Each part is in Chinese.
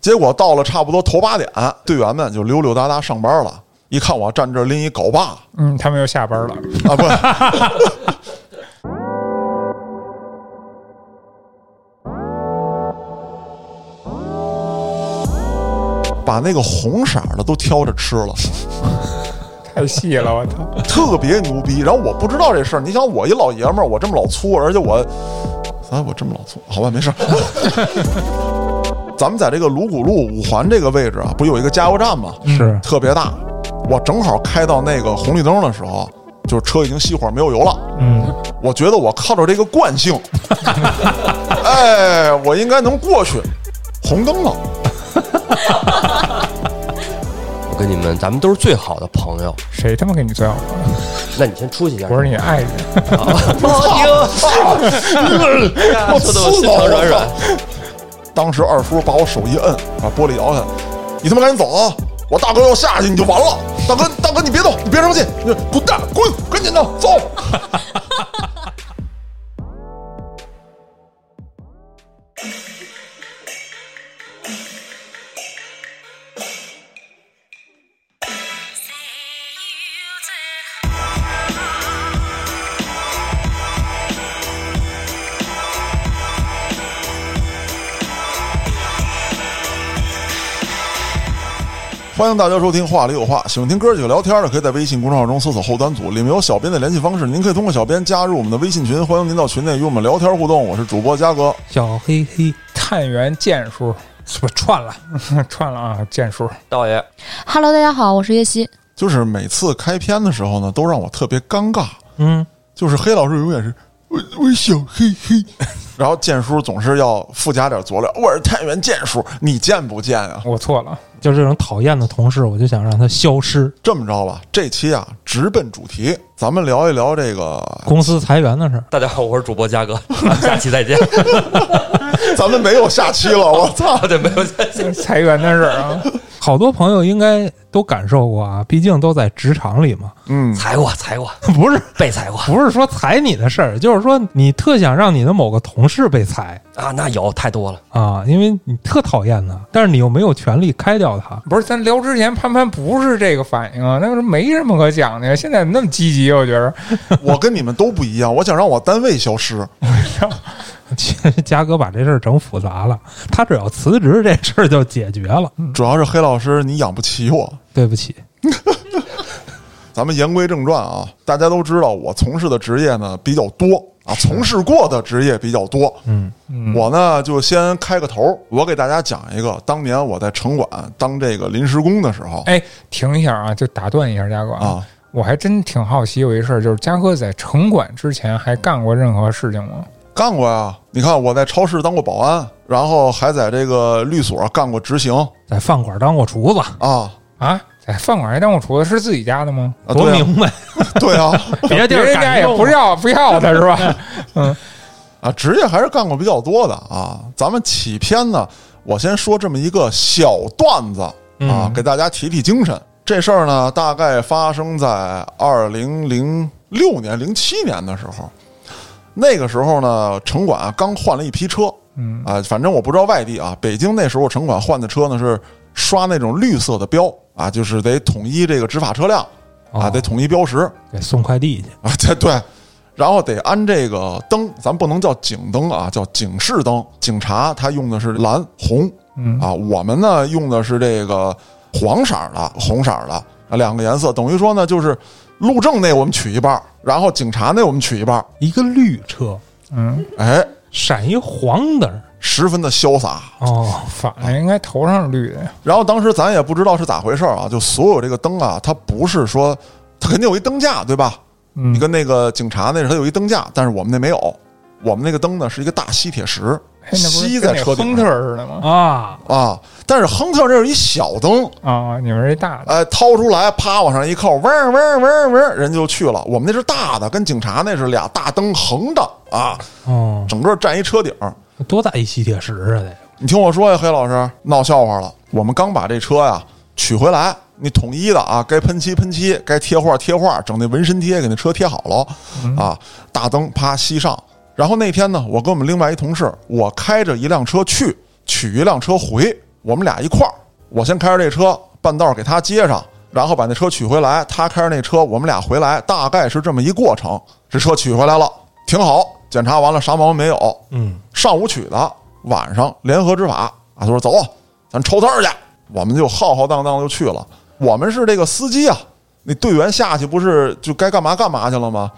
结果到了差不多头八点，队员们就溜溜达达上班了。一看我站这拎一镐把嗯，他们又下班了。啊，不，把那个红色的都挑着吃了。太细了，我操！特别牛逼。然后我不知道这事儿，你想我一老爷们儿，我这么老粗，而且我，啊，我这么老粗，好吧，没事儿。咱们在这个鲁谷路五环这个位置啊，不有一个加油站吗？是特别大。我正好开到那个红绿灯的时候，就是车已经熄火没有油了。嗯，我觉得我靠着这个惯性，哎，我应该能过去。红灯了，我跟你们，咱们都是最好的朋友。谁他妈给你最好了？那你先出去一下。我是你爱人。我 说的我心肠软软。当时二叔把我手一摁，把玻璃摇下来，你他妈赶紧走啊！我大哥要下去你就完了。大哥，大哥你别动，你别生气，你滚蛋，滚，赶紧的走。欢迎大家收听《话里有话》，喜欢听哥几个聊天的，可以在微信公众号中搜索“后端组”，里面有小编的联系方式，您可以通过小编加入我们的微信群，欢迎您到群内与我们聊天互动。我是主播嘉哥，小黑黑，探员剑叔，是不是串了？串了啊！剑叔，道爷，Hello，大家好，我是叶希。就是每次开篇的时候呢，都让我特别尴尬。嗯，就是黑老师永远是我我小黑黑，然后剑叔总是要附加点佐料，我是太原剑叔，你见不见啊？我错了。就这种讨厌的同事，我就想让他消失。这么着吧，这期啊直奔主题，咱们聊一聊这个，公司裁员的事儿，大家好，我是主播嘉哥，咱 们下期再见。咱们没有下期了，我操！对，没有下期。裁员的事儿啊，好多朋友应该都感受过啊，毕竟都在职场里嘛。嗯，裁过，裁过，不是被裁过不是说裁你的事儿，就是说你特想让你的某个同事被裁啊，那有太多了。啊，因为你特讨厌他，但是你又没有权利开掉他。不是咱聊之前潘潘不是这个反应啊，那个时候没什么可讲的呀。现在那么积极，我觉得 我跟你们都不一样，我想让我单位消失。其 实嘉哥把这事儿整复杂了，他只要辞职，这事儿就解决了。主要是黑老师你养不起我。对不起，咱们言归正传啊，大家都知道我从事的职业呢比较多啊，从事过的职业比较多。嗯，我呢就先开个头，我给大家讲一个，当年我在城管当这个临时工的时候。哎，停一下啊，就打断一下嘉哥啊，我还真挺好奇有一事儿，就是嘉哥在城管之前还干过任何事情吗？干过呀。你看我在超市当过保安，然后还在这个律所干过执行。在饭馆当过厨子，啊。啊，在饭馆还当过厨子，是自己家的吗？啊，多明白。对啊，别地儿别人家也不要不要的是吧？嗯啊，职业还是干过比较多的啊。咱们起篇呢，我先说这么一个小段子啊，嗯给大家提提精神。这事儿呢，大概发生在二零零六年、零七年的时候。那个时候呢，城管刚换了一批车，嗯啊，反正我不知道外地啊，北京那时候城管换的车呢是刷那种绿色的标啊，就是得统一这个执法车辆啊，哦得统一标识。给送快递去。啊，对对，然后得安这个灯，咱不能叫警灯啊，叫警示灯。警察他用的是蓝红嗯啊，我们呢用的是这个黄色儿的、红色儿的啊，两个颜色，等于说呢就是路政那我们取一半儿，然后警察那我们取一半儿，一个绿车嗯，哎，闪一黄灯儿十分的潇洒。哦，反了，应该头上是绿的呀。然后当时咱也不知道是咋回事儿啊，就所有这个灯啊，它不是说它肯定有一灯架，对吧？嗯你跟那个警察那是它有一灯架，但是我们那没有，我们那个灯呢是一个大吸铁石吸在车顶上亨特似的吗？啊，啊。但是亨特这是一小灯，啊，你们这大的，哎，掏出来啪往上一扣，嗡儿嗡儿嗡儿嗡，人就去了。我们那是大的，跟警察那是俩大灯横的啊，哦，整个占一车顶。多大一吸铁石啊！得你听我说呀，黑老师闹笑话了。我们刚把这车呀取回来，你统一的啊，该喷漆喷漆，该贴画贴画，整那纹身贴给那车贴好了啊。大灯啪吸上，然后那天呢，我跟我们另外一同事，我开着一辆车去，取一辆车回。我们俩一块儿，我先开着这车，半道儿给他接上，然后把那车取回来，他开着那车，我们俩回来，大概是这么一过程。这车取回来了，挺好，检查完了啥毛病没有。嗯，上午取的，晚上联合执法啊，他说走，咱抽摊儿去，我们就浩浩荡荡就去了。我们是这个司机啊，那队员下去不是就该干嘛干嘛去了吗？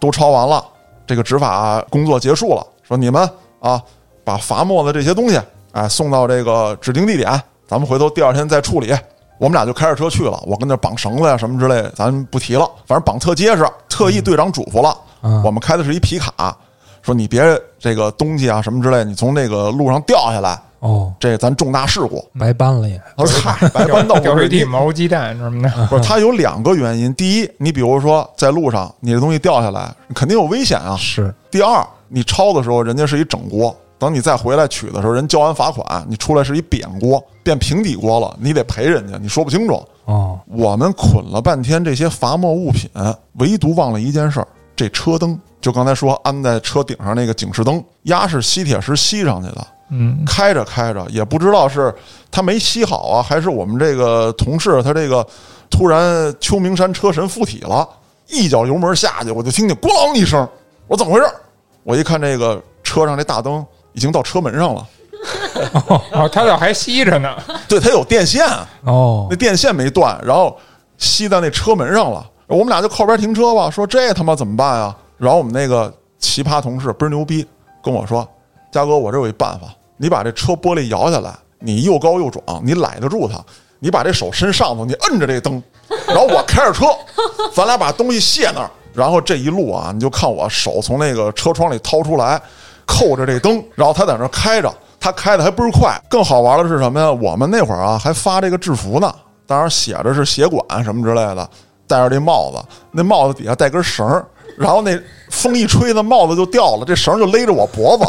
都抄完了，这个执法工作结束了，说你们啊，把罚没的这些东西，哎，送到这个指定地点，咱们回头第二天再处理。我们俩就开着车去了，我跟那绑绳子呀什么之类的，咱不提了，反正绑特结实。特意队长嘱咐了，嗯我们开的是一皮卡，说你别这个东西啊什么之类，你从那个路上掉下来，哦，这咱重大事故。白搬了也，他说：“嗨，白搬到掉地。毛鸡蛋什么的，不是，它有两个原因。第一，你比如说在路上，你的东西掉下来，肯定有危险啊。是第二，你抄的时候，人家是一整锅，等你再回来取的时候，人交完罚款，你出来是一扁锅，变平底锅了，你得赔人家，你说不清楚。哦，我们捆了半天这些罚没物品，唯独忘了一件事儿：这车灯。就刚才说安在车顶上那个警示灯，压是吸铁石吸上去的。嗯，开着开着，也不知道是他没吸好啊，还是我们这个同事他这个突然秋名山车神附体了，一脚油门下去，我就听见咣啷一声，我说怎么回事？我一看这个车上这大灯已经到车门上了，哦，他咋还吸着呢？对，它有电线，哦那，电线没断，然后吸在那车门上了。我们俩就靠边停车吧，说这他妈怎么办啊？然后我们那个奇葩同事倍儿牛逼，跟我说：“嘉哥，我这有一办法，你把这车玻璃摇下来，你又高又壮，你揽得住它，你把这手伸上头，你摁着这灯，然后我开着车，咱俩把东西卸那儿，然后这一路啊，你就看我手从那个车窗里掏出来，扣着这灯，然后他在那儿开着，他开的还倍儿快。更好玩的是什么呀？我们那会儿啊还发这个制服呢，当然写着是协管什么之类的，戴着这帽子，那帽子底下带根绳儿，然后那风一吹，那帽子就掉了，这绳就勒着我脖子，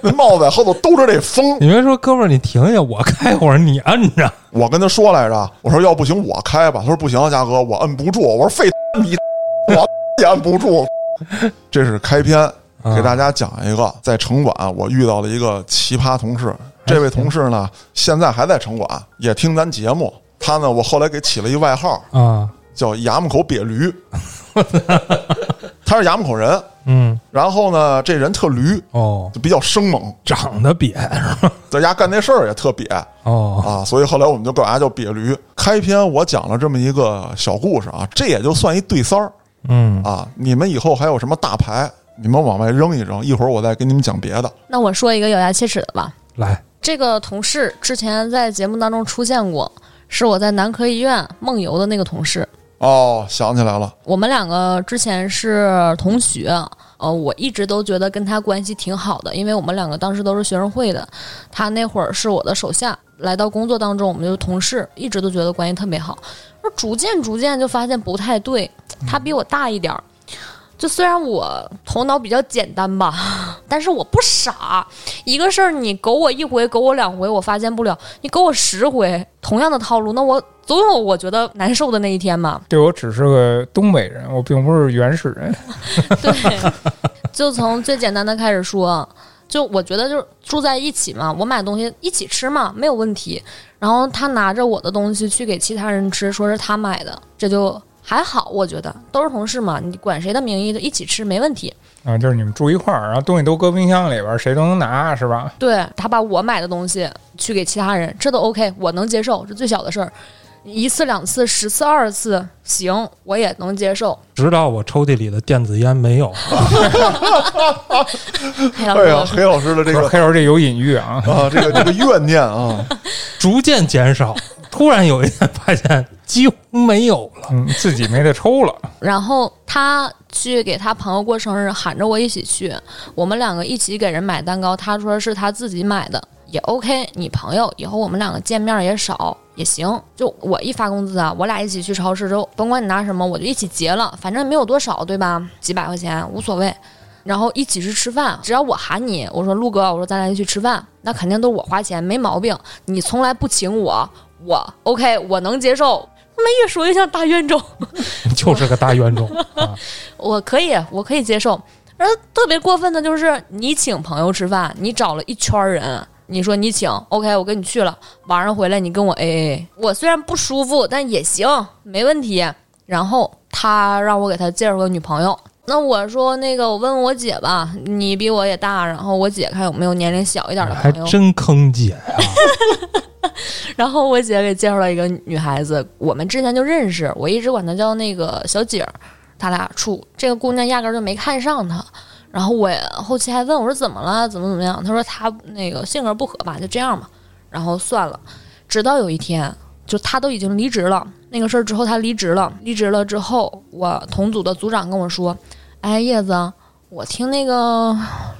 那帽子在后头兜着这风。你别说，哥们儿，你停下，我开会儿，你摁着。我跟他说来着，我说要不行我开吧，他说不行，嘉哥我摁不住，我说费你我也摁不住。这是开篇，给大家讲一个，在城管我遇到了一个奇葩同事。这位同事呢，现在还在城管，也听咱节目。他呢，我后来给起了一外号，啊，叫衙门口瘪驴。他是衙门口人，嗯，然后呢，这人特驴，哦，就比较生猛，长得瘪是吧？在家干那事儿也特瘪。哦，啊，所以后来我们就管他叫瘪驴。开篇我讲了这么一个小故事啊，这也就算一对三儿嗯，啊。你们以后还有什么大牌，你们往外扔一扔，一会儿我再给你们讲别的。那我说一个咬牙切齿的吧。来，这个同事之前在节目当中出现过，是我在男科医院梦游的那个同事。哦，想起来了，我们两个之前是同学，呃，我一直都觉得跟他关系挺好的，因为我们两个当时都是学生会的，他那会儿是我的手下，来到工作当中，我们就是同事，一直都觉得关系特别好。而逐渐逐渐就发现不太对，他比我大一点儿。就虽然我头脑比较简单吧，但是我不傻。一个事儿你勾我一回，勾我两回，我发现不了；你勾我十回，同样的套路，那我总有我觉得难受的那一天嘛。对我只是个东北人，我并不是原始人。对，就从最简单的开始说，就我觉得就是住在一起嘛，我买东西一起吃嘛，没有问题。然后他拿着我的东西去给其他人吃，说是他买的，这就还好，我觉得都是同事嘛，你管谁的名义就一起吃没问题。啊，就是你们住一块儿，然后东西都搁冰箱里边儿，谁都能拿，是吧？对他把我买的东西去给其他人，这都 OK，我能接受，这最小的事儿。一次两次十次二十次行，我也能接受。直到我抽屉里的电子烟没有，黑 老哎呀，师，黑老师的这个黑老师这有隐喻啊，啊，这个这个怨念啊，逐渐减少。突然有一天发现几乎没有了。嗯，自己没得抽了。然后他去给他朋友过生日，喊着我一起去，我们两个一起给人买蛋糕。他说是他自己买的，也 OK。你朋友以后我们两个见面也少也行。就我一发工资啊，我俩一起去超市之后，甭管你拿什么，我就一起结了，反正没有多少，对吧？几百块钱无所谓。然后一起去吃饭，只要我喊你，我说陆哥，我说咱俩一起吃饭，那肯定都是我花钱，没毛病。你从来不请我，我 OK，我能接受。他们越说越像大冤种。就是个大冤种啊！我可以，我可以接受。而特别过分的就是，你请朋友吃饭，你找了一圈人，你说你请，OK，我跟你去了，晚上回来你跟我 AA。我虽然不舒服，但也行，没问题。然后他让我给他介绍个女朋友，那我说那个我问问我姐吧，你比我也大，然后我姐看有没有年龄小一点的还朋友。真坑姐呀！然后我姐给介绍了一个女孩子，我们之前就认识，我一直管她叫那个小姐儿，他俩处。这个姑娘压根儿就没看上他，然后我后期还问我说怎么了，怎么怎么样？他说他那个性格不合吧，就这样吧。然后算了，直到有一天，就他都已经离职了，那个事儿之后他离职了，离职了之后，我同组的组长跟我说，哎，叶子。我听那个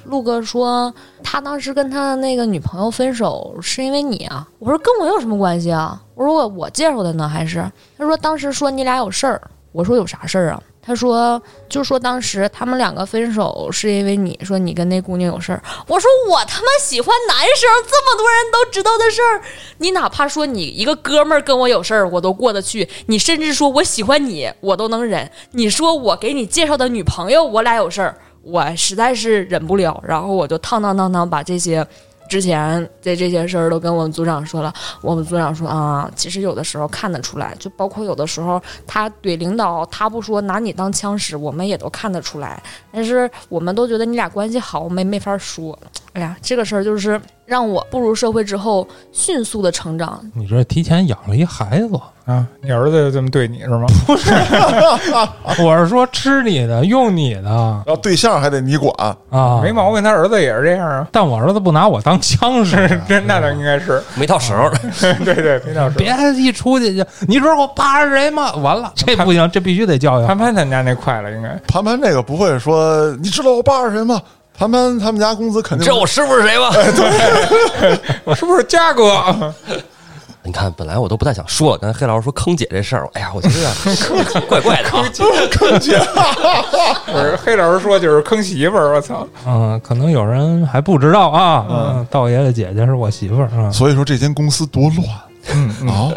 陆哥说，他当时跟他的那个女朋友分手是因为你啊。我说跟我有什么关系啊？我说我我介绍的呢，还是他说当时说你俩有事儿。我说有啥事儿啊？他说就说当时他们两个分手是因为你说你跟那姑娘有事儿。我说我他妈喜欢男生，这么多人都知道的事儿，你哪怕说你一个哥们儿跟我有事儿，我都过得去。你甚至说我喜欢你，我都能忍。你说我给你介绍的女朋友，我俩有事儿。我实在是忍不了，然后我就烫烫烫烫把这些之前的这些事儿都跟我们组长说了。我们组长说啊，其实有的时候看得出来，就包括有的时候他怼领导，他不说拿你当枪使，我们也都看得出来。但是我们都觉得你俩关系好，没没法说。哎呀，这个事儿就是让我步入社会之后迅速的成长。你这提前养了一孩子，啊，你儿子就这么对你是吗？不是 我是说吃你的，用你的然后对象还得你管，啊，没毛病，他儿子也是这样啊。但我儿子不拿我当枪使，真那倒应该是，没到时候。对对，没到时候。别一出去就，你知道我爸是谁吗？完了，这不行，这必须得教育。潘潘他们家那快了，应该潘潘这个不会说，你知道我爸是谁吗？盘盘他们家公司肯定知道我师傅是谁吗？对 我是不是嘉哥？你看，本来我都不太想说，刚才黑老师说坑姐这事儿，哎呀，我觉得有 点怪怪的啊。坑姐，不是黑老师说就是坑媳妇儿，我操！嗯，可能有人还不知道啊。嗯，道爷的姐姐是我媳妇儿啊，所以说这间公司多乱嗯啊！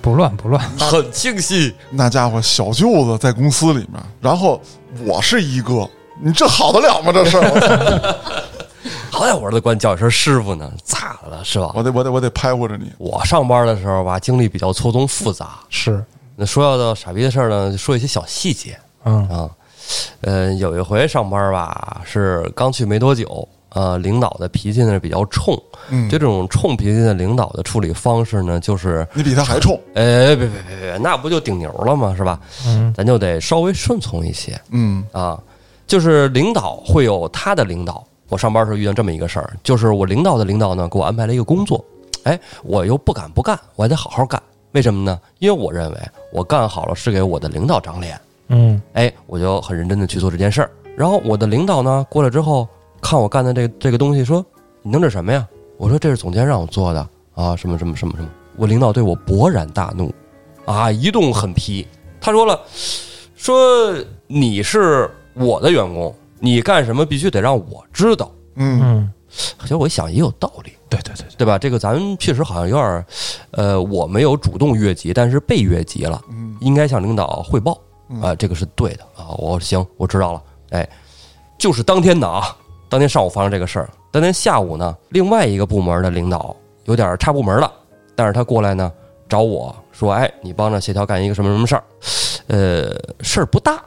不乱不乱。很清晰，那家伙小舅子在公司里面，然后我是一哥，你这好得了吗？这事儿，好歹我儿子管你叫一声师傅呢，咋的了是吧？我得我得我得拍活着你。我上班的时候吧，经历比较错综复杂。是，那说到傻逼的事儿呢，说一些小细节嗯啊。呃，有一回上班吧，是刚去没多久，呃，领导的脾气呢比较冲，嗯就这种冲脾气的领导的处理方式呢，就是，你比他还冲，哎，别别别别，那不就顶牛了吗？是吧？嗯咱就得稍微顺从一些嗯啊。就是领导会有他的领导。我上班时候遇到这么一个事儿，就是我领导的领导呢给我安排了一个工作，哎，我又不敢不干，我还得好好干。为什么呢？因为我认为我干好了是给我的领导长脸。嗯哎，我就很认真的去做这件事儿。然后我的领导呢过来之后，看我干的这这个东西，说：“你弄这什么呀？”我说：“这是总监让我做的啊，什么什么什么什么。”我领导对我勃然大怒，啊，一顿狠批。他说了：“说你是我的员工，你干什么必须得让我知道。嗯嗯，”其实我一想也有道理，对对对对，对吧？这个咱们确实好像有点儿，呃，我没有主动越级，但是被越级了。嗯应该向领导汇报嗯啊，这个是对的啊。我行，我知道了。哎，就是当天的啊，当天上午发生这个事儿，当天下午呢，另外一个部门的领导有点差部门了，但是他过来呢找我说，哎，你帮着协调干一个什么什么事儿，呃，事儿不大，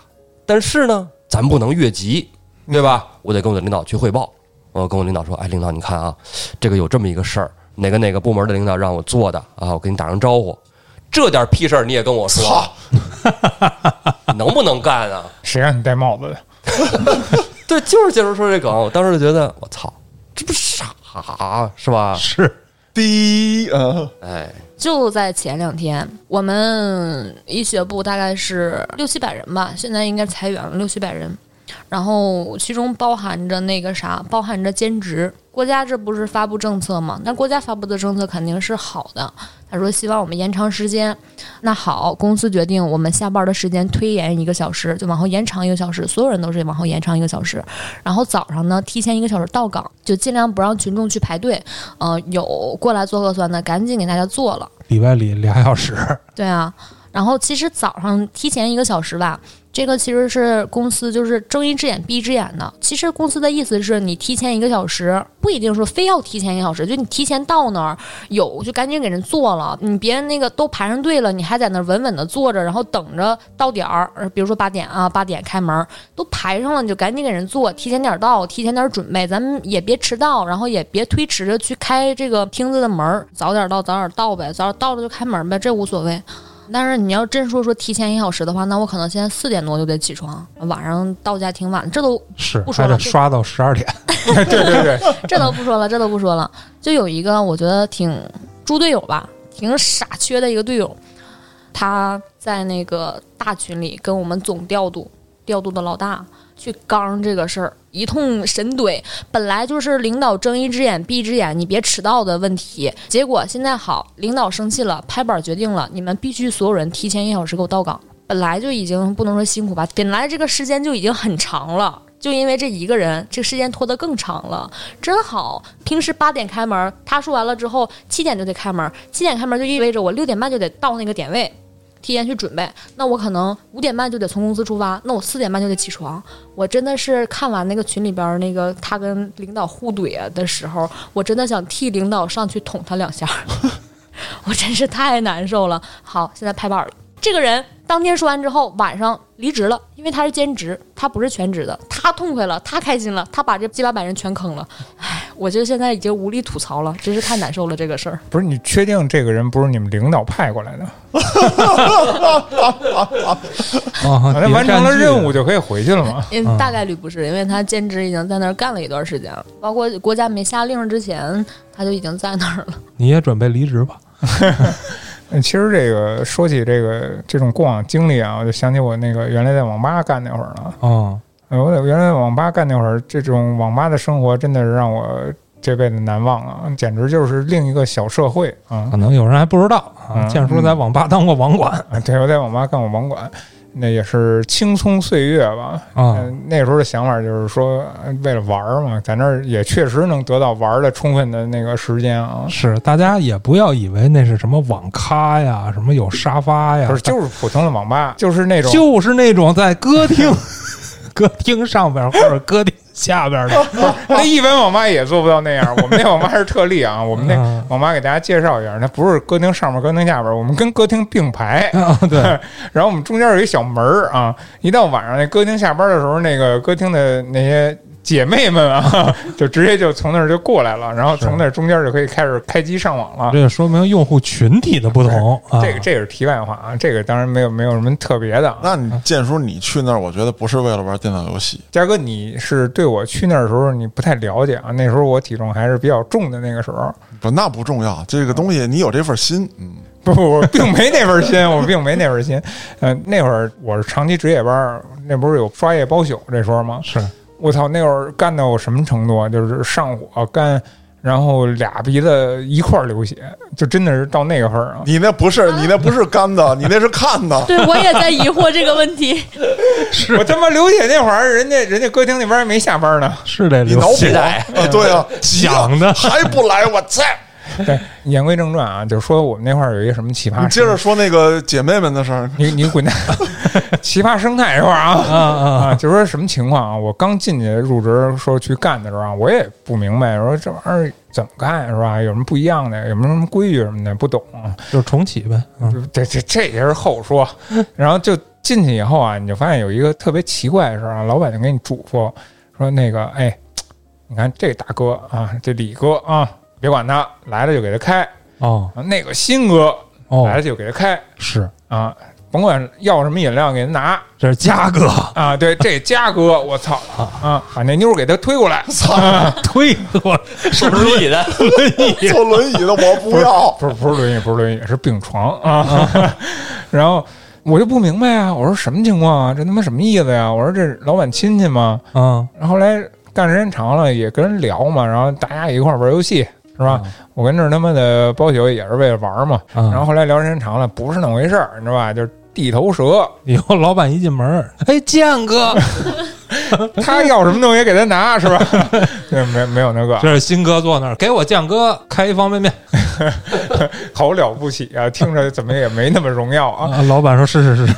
但是呢，咱不能越级，对吧？我得跟我的领导去汇报。我跟我领导说，哎，领导你看啊，这个有这么一个事儿，哪个哪个部门的领导让我做的啊，我给你打声招呼。这点屁事儿你也跟我说，操，能不能干啊？谁让你戴帽子的？对，就是接着说这梗，我当时就觉得我操，这不傻是吧？是第一啊，哎，就在前两天，我们医学部大概是六七百人吧，现在应该裁员了六七百人，然后其中包含着那个啥，包含着兼职。国家这不是发布政策吗？那国家发布的政策肯定是好的。他说希望我们延长时间，那好，公司决定我们下班的时间推延一个小时，就往后延长一个小时，所有人都是往后延长一个小时。然后早上呢，提前一个小时到岗，就尽量不让群众去排队。呃，有过来做核酸的，赶紧给大家做了。里外里俩小时，对啊，然后其实早上提前一个小时吧，这个其实是公司就是睁一只眼闭一只眼的。其实公司的意思是你提前一个小时，不一定说非要提前一个小时，就你提前到那儿有就赶紧给人做了，你别人那个都排上队了，你还在那儿稳稳的坐着，然后等着到点儿，比如说八点啊，八点开门，都排上了，你就赶紧给人做，提前点到，提前点准备，咱们也别迟到，然后也别推迟着去开这个厅子的门，早点到早点到呗，早点到了就开门呗，这无所谓。但是你要真说说提前一小时的话，那我可能现在四点多就得起床，晚上到家挺晚，这都是不说了刷到十二点。对 对对，这都不说了，这都不说了。就有一个我觉得挺猪队友吧，挺傻缺的一个队友，他在那个大群里跟我们总调度调度的老大去刚这个事儿，一通神怼。本来就是领导睁一只眼闭一只眼，你别迟到的问题。结果现在好，领导生气了，拍板决定了，你们必须所有人提前一小时给我到岗。本来就已经不能说辛苦吧，本来这个时间就已经很长了。就因为这一个人，这个时间拖得更长了，真好。平时八点开门，他说完了之后，七点就得开门，七点开门就意味着我六点半就得到那个点位，提前去准备。那我可能五点半就得从公司出发，那我四点半就得起床。我真的是看完那个群里边那个他跟领导互怼的时候，我真的想替领导上去捅他两下，我真是太难受了。好，现在拍板了，这个人当天说完之后，晚上离职了，因为他是兼职，他不是全职的。他痛快了，他开心了，他把这七八百人全坑了。唉，我觉得现在已经无力吐槽了，真是太难受了这个事儿。不是你确定这个人不是你们领导派过来的？啊，好像完成了任务就可以回去了吗？因为大概率不是，因为他兼职已经在那儿干了一段时间了，包括国家没下令之前，他就已经在那儿了。你也准备离职吧？嗯其实这个说起这个这种过往经历啊，我就想起我那个原来在网吧干那会儿了。哦，呃我在原来在网吧干那会儿，这种网吧的生活真的是让我这辈子难忘啊，简直就是另一个小社会啊！可能有人还不知道啊。嗯建叔在网吧当过网管啊，对，我在网吧干过网管，那也是青葱岁月吧。啊嗯，那时候的想法就是说，呃为了玩儿嘛，在那儿也确实能得到玩儿的充分的那个时间啊。是，大家也不要以为那是什么网咖呀，什么有沙发呀，不是，就是普通的网吧，就是那种就是那种在歌厅、歌厅上边或者歌厅下边的。那一般网吧也做不到那样。我们那网吧是特例啊，我们那嗯网吧给大家介绍一下，那不是歌厅上面、歌厅下边，我们跟歌厅并排。啊，对，然后我们中间有一小门儿啊，一到晚上那歌厅下班的时候，那个歌厅的那些姐妹们啊，就直接就从那儿就过来了，然后从那中间就可以开始开机上网了。这个说明用户群体的不同啊。这个这个是题外话啊，这个当然没有没有什么特别的啊。那你建叔，你去那儿，我觉得不是为了玩电脑游戏，嘉哥，你是对我去那儿的时候你不太了解啊？那时候我体重还是比较重的那个时候，不，那不重要。这个东西你有这份心，嗯，不不，我并没那份心，我并没那份心。呃，那会儿我是长期值夜班儿，那不是有刷夜包宿这说吗？是我操，那会儿干到什么程度啊？就是上火干，然后俩鼻子一块儿流血，就真的是到那个份儿啊！你那不是你那不是干的，你那是看的。对我也在疑惑这个问题。我他妈流血那会儿，人家人家歌厅那边还没下班呢。是得流你脑补期待啊？对啊想的还不来，我操！对，言归正传啊，就是说我们那块儿有一个什么奇葩，你接着，说那个姐妹们的事儿。你你滚蛋！奇葩生态这块儿啊啊啊啊，就说什么情况啊？我刚进去入职说去干的时候啊，我也不明白，说这玩意儿怎么干是吧？有什么不一样的？有没有什么规矩什么的？不懂啊。就是重启呗。嗯这这这也是后说。然后就进去以后啊，你就发现有一个特别奇怪的事儿啊，老板就给你嘱咐说那个，哎，你看这大哥啊，这李哥啊，别管他，来了就给他开；哦。啊那个新哥来哦了，就给他开。是，啊，甭管要什么饮料给他拿。这是嘉哥。啊。对，这嘉哥，我操。啊，把那妞儿给他推过来，操，推过是不是你的？坐轮椅的我不要，不是不是轮椅，不是轮椅，是病床。啊。然后我就不明白啊，我说什么情况啊？这他妈什么意思呀？我说这老板亲戚吗？啊然后后来干时间长了，也跟人聊嘛，然后大家一块儿玩游戏，是吧？我跟这儿他妈的包宿也是为了玩嘛。啊然后后来聊时间长了，不是那么回事儿，你知道吧？就是地头蛇，以后老板一进门，哎，建哥，他要什么东西给他拿，是吧？对，没没有那个，这是新哥坐那儿，给我建哥开一方便面好了不起啊！听着怎么也没那么荣耀啊。啊。老板说是是是，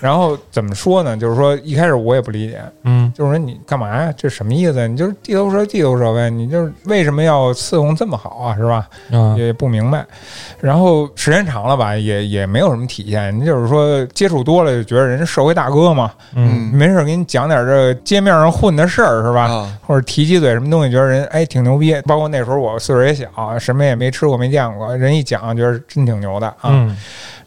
然后怎么说呢？就是说一开始我也不理解，嗯就是说你干嘛呀？这什么意思？你就是地头蛇，地头蛇呗。你就是为什么要伺候这么好啊？是吧？嗯也不明白。然后时间长了吧，也也没有什么体现。你就是说接触多了，就觉得人家社会大哥嘛，嗯没事儿给你讲点这街面上混的事儿，是吧？啊，或者提几嘴什么东西，觉得人哎挺牛逼。包括那时候我岁数也小，什么也没吃过没见过，人一讲觉得真挺牛的啊。嗯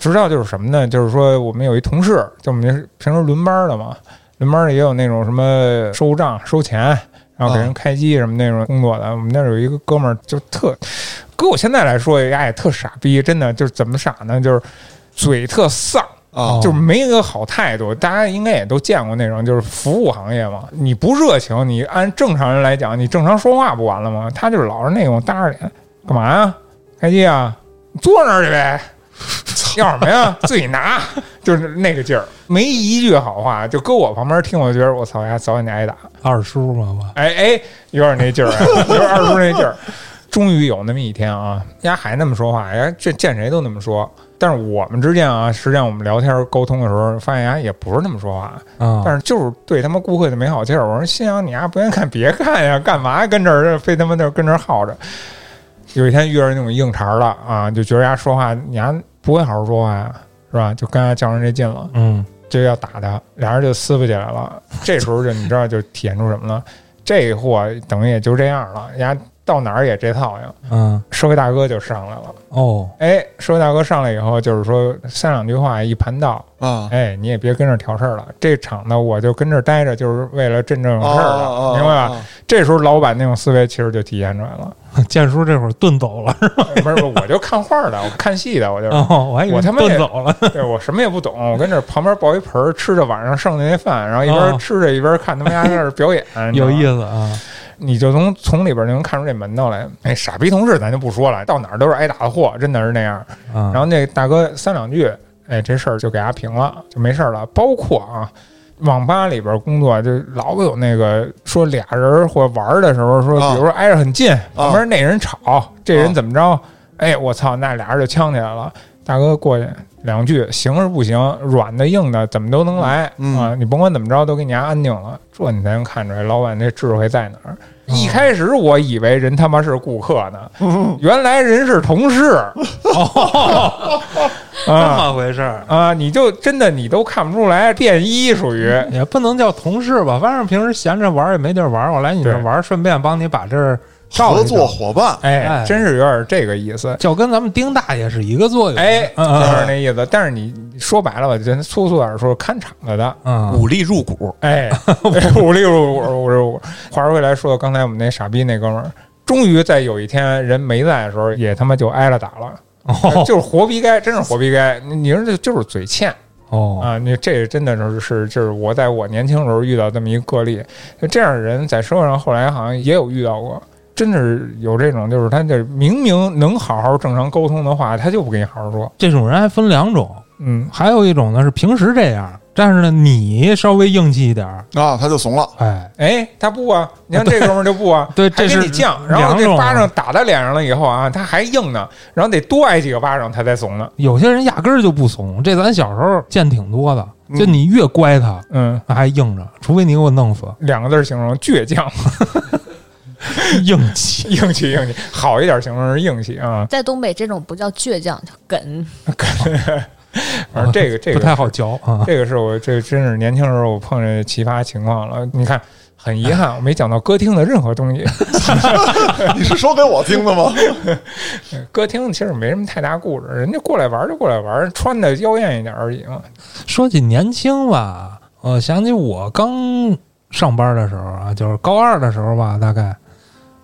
直到就是什么呢？就是说我们有一同事，就我们平时轮班的嘛，轮班的也有那种什么收账、收钱，然后给人开机什么那种工作的。我们那儿有一个哥们儿，就特，搁我现在来说，呀也特傻逼，真的就是怎么傻呢？就是嘴特丧。啊，就是没一个好态度，大家应该也都见过那种，就是服务行业嘛，你不热情，你按正常人来讲，你正常说话不完了吗？他就是老是那种搭着脸，干嘛呀？开机啊？你坐那儿去呗。要什么呀？自己拿，就是那个劲儿，没一句好话。就搁我旁边听，我就觉得我操呀，早晚得挨打。二叔嘛我，哎哎，有点那劲儿，哎有点二叔那劲儿。终于有那么一天啊，丫还那么说话，丫这见谁都那么说。但是我们之间啊，实际上我们聊天沟通的时候，发现丫也不是那么说话，啊，但是就是对他们顾客就没好气儿。我说心想你丫不愿意看别看呀，干嘛跟这儿非他妈那儿跟这儿耗着？有一天遇着那种硬茬儿的啊，就觉得丫说话你丫不会好好说话呀，是吧？就刚才较上这劲了。嗯就要打他，俩人就撕巴起来了。这时候就你知道就体现出什么了？这货等于也就这样了，人家到哪儿也这套呀。嗯社会大哥就上来了，哦哎，社会大哥上来以后就是说三两句话一盘道，啊，哎，你也别跟这儿挑事儿了。这场呢，我就跟这儿待着，就是为了真正有事儿的，啊明白吧？？这时候老板那种思维其实就体现出来了。建叔这会儿遁走了是吧，不是，不是我就看画的，我看戏的，我就哦，我还以为我他妈遁走了，对我什么也不懂，我跟这旁边抱一盆儿吃着晚上剩的那饭，然后一边哦吃着一边看他们家在那儿表演，有意。思啊，你就从从里边就能看出这门道来。哎，傻逼同事咱就不说了，到哪儿都是挨打的货，真的是那样。啊，然后那大哥三两句，哎，这事儿就给他平了，就没事儿了。包括啊，网吧里边工作就老有那个说俩人或玩儿的时候说，啊比如说挨着很近，旁边那人吵，这人怎么着？哎，我操，那俩人就呛起来了。大哥过去两句，行是不行，软的硬的怎么都能来、嗯啊！你甭管怎么着，都给你家安定了，这你才能看出来老板那智慧在哪儿。一开始我以为人他妈是顾客呢，原来人是同事。哦，这啊么回事儿。啊！你就真的你都看不出来，便衣属于也不能叫同事吧，反正平时闲着玩也没地儿玩，我来你这玩，顺便帮你把这儿照合作伙伴哎，哎真是有点这个意思。就跟咱们丁大爷是一个作用。哎，就嗯是那意思。但是你说白了吧，就粗粗点儿说，看场子的，嗯，武力入股，哎，五六五五十五。话说回来，说到刚才我们那傻逼那哥们儿，终于在有一天人没在的时候，也他妈就挨了打了，哦就是活逼该，真是活逼该。你你说这就是嘴欠。哦，啊，你这真的是是就是我在我年轻时候遇到这么一个个例，就这样的人在社会上后来好像也有遇到过，真的是有这种，就是他这明明能好好正常沟通的话，他就不跟你好好说。这种人还分两种，嗯，还有一种呢是平时这样，但是呢你稍微硬气一点儿，啊，他就怂了。哎，哎，他不啊，你看这哥们儿就不啊，对，还这是给你犟，然后这巴掌打在脸上了以后啊，他还硬呢，然后得多挨几个巴掌他才怂呢。有些人压根儿就不怂，这咱小时候见挺多的，就你越乖他，嗯，他还硬着，除非你给我弄死，两个字儿形容倔强，硬气。硬气硬气，好一点形容是硬气啊。在东北这种不叫倔强，叫梗。反正这个这个不太好教啊。这个是我这真是年轻时候我碰见奇葩情况了。你看，很遗憾，我没讲到歌厅的任何东西。你是说给我听的吗？歌厅其实没什么太大故事，人家过来玩就过来玩，穿的妖艳一点而已嘛。说起年轻吧，我想起我刚上班的时候啊，就是高二的时候吧，大概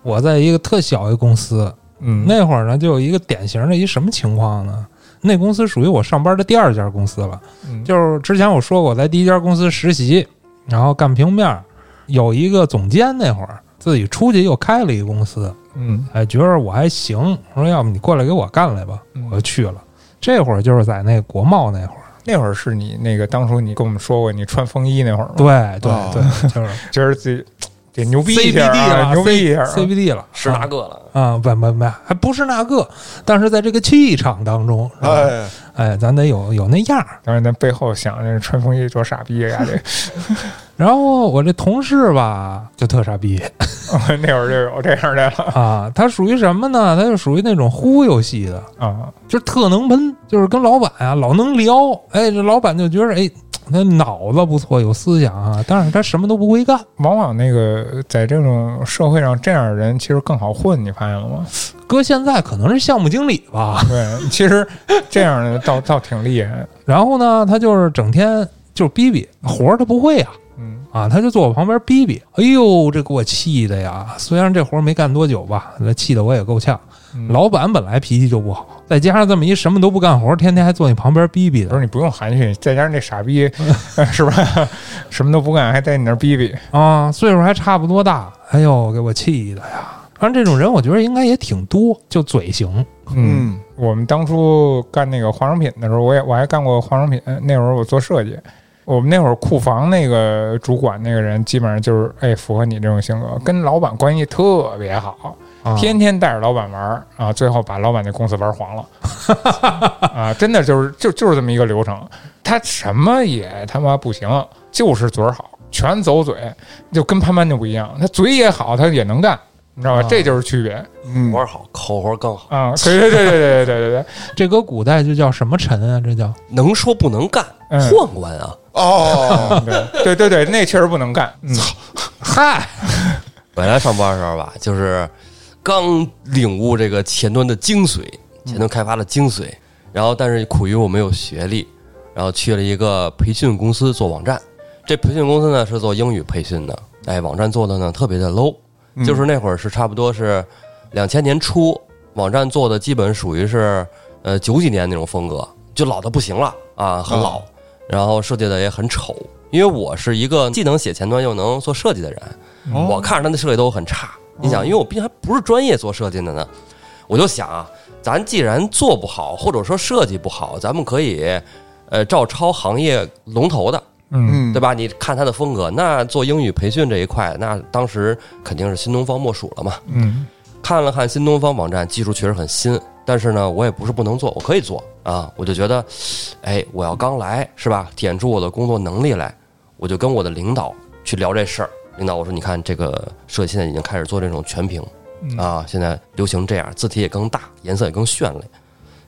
我在一个特小一公司，嗯，那会儿呢就有一个典型的一什么情况呢？那公司属于我上班的第二家公司了，嗯。就是之前我说过，我在第一家公司实习，然后干平面儿，有一个总监那会儿自己出去又开了一个公司，嗯。哎，觉得我还行，说要不你过来给我干来吧，嗯。我就去了。这会儿就是在那国贸那会儿，那会儿是你那个当初你跟我们说过你穿风衣那会儿吗？对对哦。对，就是觉 得自己得牛逼一下 CBD 啊，了牛逼一下啊。CBD 了，是那个了，啊，不不不，还不是那个，但是在这个气场当中，哎，哎，咱得有有那样儿。当然，咱背后想那穿风衣多傻逼呀！这然后我这同事吧，就特傻逼 那会儿就有这样的了 啊，他属于什么呢？他就属于那种忽悠系的，啊。就是特能喷，就是跟老板啊老能聊，哎，这老板就觉得哎，他脑子不错，有思想啊，但是他什么都不会干。往往那个在这种社会上，这样的人其实更好混，你发现了吗？搁现在可能是项目经理吧，对，其实这样的倒倒挺厉害。然后呢，他就是整天就是逼逼活儿他不会啊。嗯，啊，他就坐我旁边逼逼，哎呦，这给我气的呀！虽然这活儿没干多久吧，那气得我也够呛。嗯老板本来脾气就不好，再加上这么一什么都不干活，天天还坐你旁边逼逼的不是你不用含蓄，再加上那傻逼，是吧？什么都不干，还在你那儿逼逼。啊，岁数还差不多大，哎呦，给我气的呀！反正这种人，我觉得应该也挺多，就嘴型。嗯，我们当初干那个化妆品的时候，我也我还干过化妆品。那会儿我做设计，我们那会儿库房那个主管那个人，基本上就是哎符合你这种性格，跟老板关系特别好，啊、天天带着老板玩儿啊，最后把老板那公司玩黄了 啊！真的就是就就是这么一个流程，他什么也他妈不行，就是嘴儿好，全走嘴，就跟潘潘就不一样，他嘴也好，他也能干，你知道吧？啊这就是区别嗯活，儿好，口活儿更好，啊！对对对对对对对对，这搁古代就叫什么臣啊？这叫能说不能干，嗯宦官啊。哦，对对对对，那确实不能干。嗯，嗨，本来上班的时候吧，就是刚领悟这个前端的精髓，前端开发的精髓，然后但是苦于我没有学历，然后去了一个培训公司做网站。这培训公司呢是做英语培训的，哎，网站做的呢特别的 low，就是那会儿是差不多是两千年初，网站做的基本属于是呃九几年那种风格，就老的不行了啊，很老，然后设计的也很丑。因为我是一个既能写前端又能做设计的人，哦我看着他的设计都很差。你想，因为我毕竟还不是专业做设计的呢，我就想啊，咱既然做不好，或者说设计不好，咱们可以呃照抄行业龙头的，嗯嗯，对吧？你看他的风格，那做英语培训这一块，那当时肯定是新东方莫属了嘛。嗯看了看新东方网站，技术确实很新，但是呢，我也不是不能做，我可以做啊。我就觉得，哎，我要刚来是吧？体现出我的工作能力来，我就跟我的领导去聊这事儿。领导，我说你看这个设计现在已经开始做这种全屏嗯啊，现在流行这样，字体也更大，颜色也更绚丽。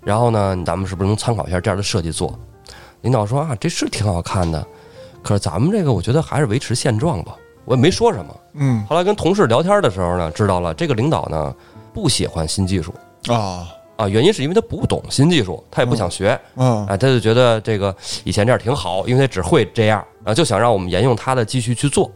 然后呢，咱们是不是能参考一下这样的设计做？领导说啊，这是挺好看的，可是咱们这个我觉得还是维持现状吧。我也没说什么。嗯后来跟同事聊天的时候呢，知道了这个领导呢不喜欢新技术啊，啊，原因是因为他不懂新技术，他也不想学嗯啊，他就觉得这个以前这样挺好，因为他只会这样啊，就想让我们沿用他的继续去做。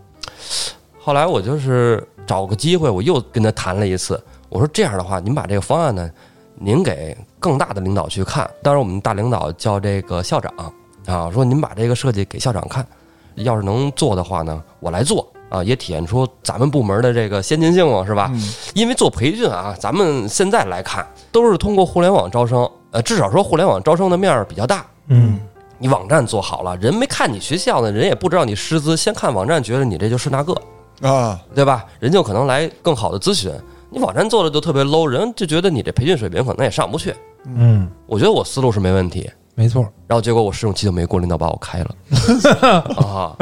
后来我就是找个机会，我又跟他谈了一次，我说这样的话，您把这个方案呢，您给更大的领导去看，当然我们大领导叫这个校长啊，说您把这个设计给校长看，要是能做的话呢，我来做啊，也体现出咱们部门的这个先进性嘛，是吧？嗯因为做培训啊，咱们现在来看都是通过互联网招生，呃，至少说互联网招生的面儿比较大。嗯，你网站做好了，人没看你学校呢，人也不知道你师资，先看网站觉得你这就是那个，啊，对吧？人就可能来更好的咨询。你网站做的就特别 low，人就觉得你这培训水平可能也上不去。嗯，我觉得我思路是没问题，没错。然后结果我试用期就没过，领导把我开了 啊。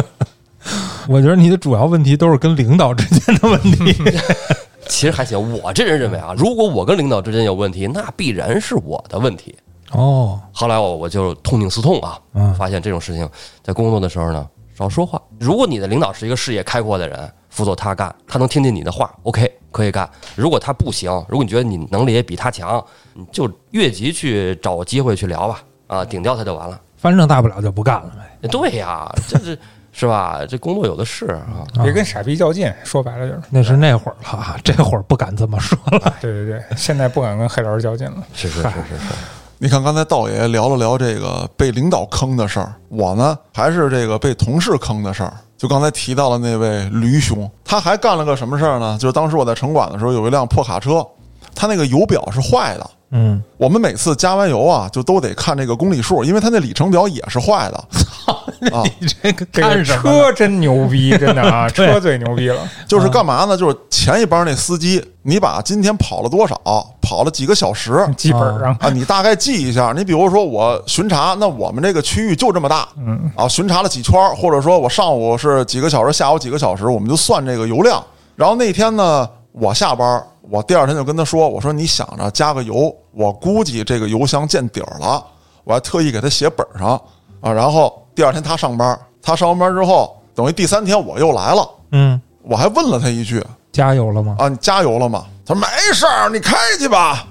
我觉得你的主要问题都是跟领导之间的问题。其实还行，我这人认为啊，如果我跟领导之间有问题，那必然是我的问题。哦，后来我我就痛定思痛啊，嗯发现这种事情在工作的时候呢，少说话。如果你的领导是一个视野开阔的人，辅佐他干，他能听进你的话，OK，可以干。如果他不行，如果你觉得你能力也比他强，你就越级去找机会去聊吧，啊，顶掉他就完了。反正大不了就不干了呗。对呀，这是是吧？这工作有的是啊。别跟傻逼较劲，说白了就是。那是那会儿了啊，这会儿不敢这么说了。对对对，现在不敢跟黑老师较劲了。是是是是是，你看刚才道爷聊了聊这个被领导坑的事儿，我呢还是这个被同事坑的事儿。就刚才提到了那位驴兄，他还干了个什么事儿呢？就是当时我在城管的时候，有一辆破卡车，它那个油表是坏的。嗯，我们每次加完油啊，就都得看这个公里数，因为它那里程表也是坏的。操，你这个这个干什么？车真牛逼，真的啊，车最牛逼了。就是干嘛呢？就是前一帮那司机，你把今天跑了多少，跑了几个小时 基本上，啊，你大概记一下。你比如说我巡查，那我们这个区域就这么大，嗯，啊，巡查了几圈儿，或者说我上午是几个小时，下午几个小时，我们就算这个油量。然后那天呢，我下班儿，我第二天就跟他说，我说你想着加个油，我估计这个油箱见底儿了，我还特意给他写本儿上啊。然后第二天他上班，他上完班之后，等于第三天我又来了，嗯，我还问了他一句加油了吗？啊，你加油了吗？他说没事儿，你开去吧。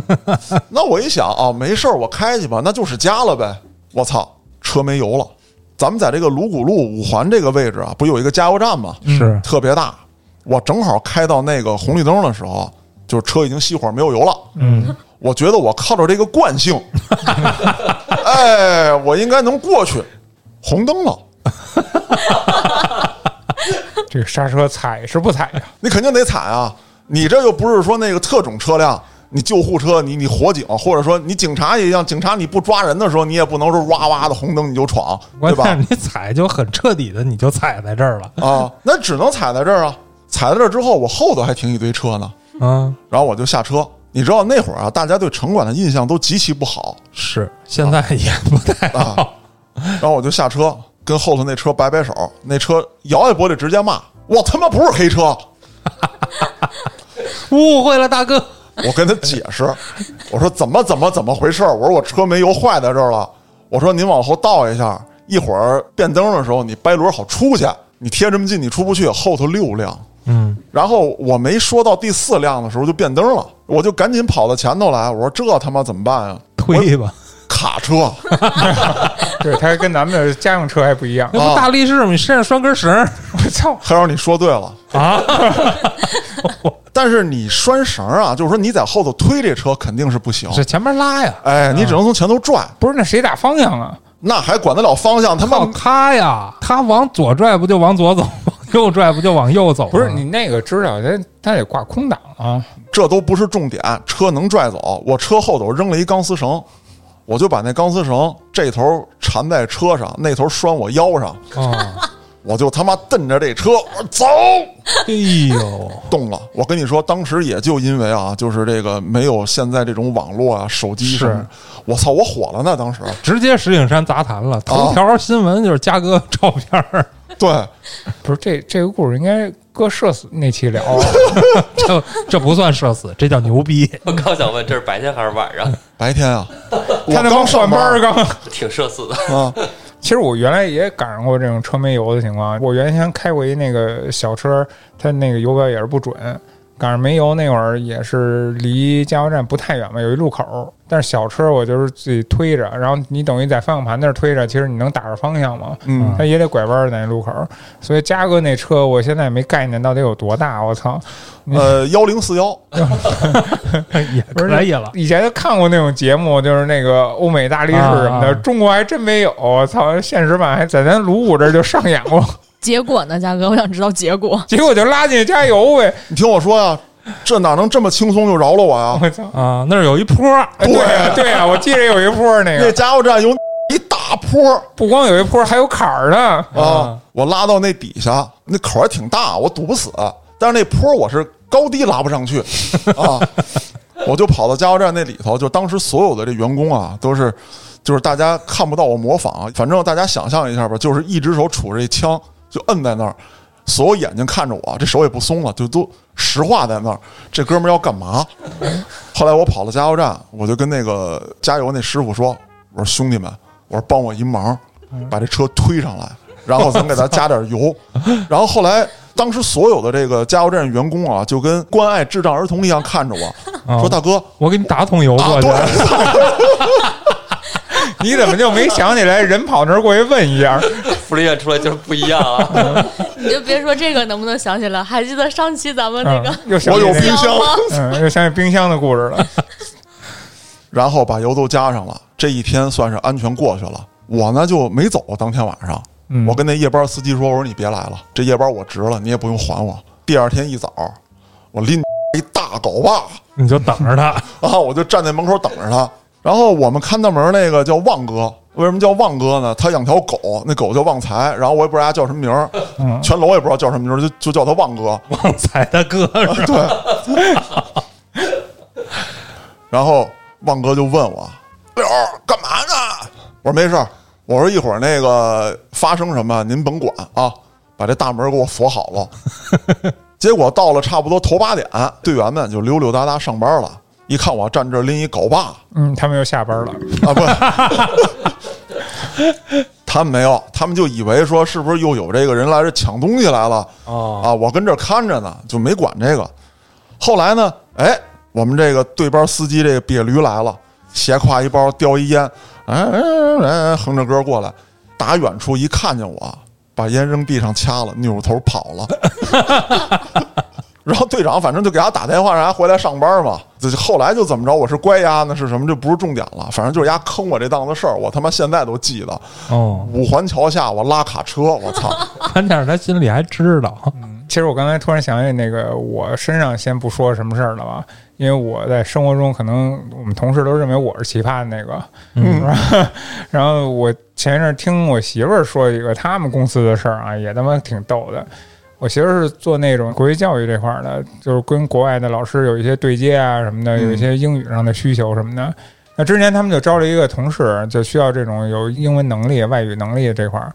那我一想啊，没事儿，我开去吧，那就是加了呗。我操，车没油了。咱们在这个鲁谷路五环这个位置啊，不有一个加油站吗？是，特别大。我正好开到那个红绿灯的时候，就是车已经熄火没有油了。嗯，我觉得我靠着这个惯性，哎，我应该能过去。红灯了，这个刹车踩是不踩呀？你肯定得踩啊！你这又不是说那个特种车辆，你救护车，你你火警，或者说你警察也一样，警察你不抓人的时候，你也不能说哇哇的红灯你就闯，对吧？你踩就很彻底的，你就踩在这儿了。啊，那只能踩在这儿啊！踩在这儿之后，我后头还停一堆车呢，嗯，然后我就下车。你知道那会儿啊，大家对城管的印象都极其不好是，现在也不太啊好。，然后我就下车，跟后头那车摆摆手，那车摇下玻璃直接骂：“我他妈不是黑车！” 误会了，大哥。我跟他解释，我说怎么怎么怎么回事儿？我说我车没油坏在这儿了。我说您往后倒一下，一会儿变灯的时候你掰轮好出去。你贴这么近你出不去，后头六辆。嗯，然后我没说到第四辆的时候就变灯了，我就赶紧跑到前头来。我说这他妈怎么办呀？推吧，卡车 对，它跟咱们的家用车还不一样。那不大力士吗？你身上拴根绳我操！黑老师，你说对了。啊？但是你拴绳啊，就是说你在后头推这车肯定是不行。是前面拉呀，哎，你只能从前头拽，不是，那谁打方向啊？那还管得了方向？他妈靠他呀，他往左拽不就往左走，往 右拽不就往右走吗？不是你那个知道，它它得挂空挡啊。这都不是重点，车能拽走。我车后头扔了一钢丝绳，我就把那钢丝绳这头缠在车上，那头拴我腰上，啊，我就他妈蹬着这车，我走，哎呦，动了。我跟你说，当时也就因为啊，就是这个没有现在这种网络啊、手机什么，我操，我火了呢！当时，直接石景山杂谈了，头条新闻就是嘉哥照片儿，对，不是这这个故事应该搁社死那期聊啊。这这不算社死，这叫牛逼。我刚想问，这是白天还是晚上？白天啊，我他他妈刚上班刚。挺社死的。啊，其实我原来也赶上过这种车没油的情况。我原先开过一那个小车，它那个油表也是不准。赶上没油那会儿也是离加油站不太远嘛，有一路口。但是小车我就是自己推着，然后你等于在方向盘那儿推着，其实你能打着方向嘛。嗯它也得拐弯儿在那路口。所以嘉哥那车我现在也没概念到底有多大，我操！呃，幺零四幺，也不是可以了。以前就看过那种节目，就是那个欧美大力士什么的，啊中国还真没有。我操，现实版还在咱鲁谷这儿就上演过。结果呢，嘉哥，我想知道结果。结果就拉进去加油呗。你听我说呀，这哪能这么轻松就饶了我呀？我操！啊，那儿有一坡对呀、对呀、我记得有一坡那那个，加油站有一大坡不光有一坡，还有坎儿呢。啊，我拉到那底下，那口还挺大，我堵不死，但是那坡我是高低拉不上去 啊，我就跑到加油站那里头，就当时所有的这员工啊，都是，就是大家看不到我模仿，反正大家想象一下吧，就是一只手杵着一枪就摁在那儿。所有眼睛看着我，这手也不松了，就都石化在那儿。这哥们儿要干嘛？后来我跑到加油站，我就跟那个加油那师傅说：“我说兄弟们，我说帮我一忙，把这车推上来，然后咱给他加点油。”然后后来，当时所有的这个加油站员工啊，就跟关爱智障儿童一样看着我，啊说：“大哥我给你打桶油啊，过去。对，你怎么就没想起来人跑那儿过去问一下？福利院出来就是不一样啊！你就别说这个能不能想起来，还记得上期咱们那个嗯、又想我有冰箱。”吗？嗯，又想起冰箱的故事了。然后把油都加上了，这一天算是安全过去了。我呢就没走，当天晚上，嗯我跟那夜班司机说：“我说你别来了，这夜班我值了，你也不用还我。”第二天一早，我拎一大镐把你就等着他。啊，我就站在门口等着他。然后我们看大门那个叫旺哥，为什么叫旺哥呢？他养条狗，那狗叫旺财，然后我也不知道他叫什么名儿，全楼也不知道叫什么名儿，就就叫他旺哥。旺财的哥 是吧？然后旺哥就问我：“六儿干嘛呢？”我说：“没事儿。”我说：“一会儿那个发生什么您甭管啊，把这大门给我锁好了。”结果到了差不多头八点，队员们就溜溜达达上班了。一看我站这儿拎一镐把嗯，他们又下班了。啊，不，他们没有，他们就以为说是不是又有这个人来这抢东西来了哦，啊？我跟这儿看着呢，就没管这个。后来呢，哎，我们这个对班司机这个瘪驴来了，斜挎一包，叼一烟，哎哎哎，哼着歌过来，打远处一看见我，把烟扔地上掐了，扭头跑了。然后队长反正就给他打电话，让他回来上班嘛。这后来就怎么着，我是乖丫呢是什么，这不是重点了。反正就是丫坑我这档子事儿，我他妈现在都记得。哦，五环桥下我拉卡车，我操！关键是他心里还知道。其实我刚才突然想起那个，我身上先不说什么事儿了吧，因为我在生活中可能我们同事都认为我是奇葩的那个，嗯，然后我前一阵儿听我媳妇儿说一个他们公司的事儿啊，也他妈挺逗的。我媳妇儿是做那种国际教育这块儿的，就是跟国外的老师有一些对接啊什么的，有一些英语上的需求什么的。那之前他们就招了一个同事，就需要这种有英文能力、外语能力这块儿。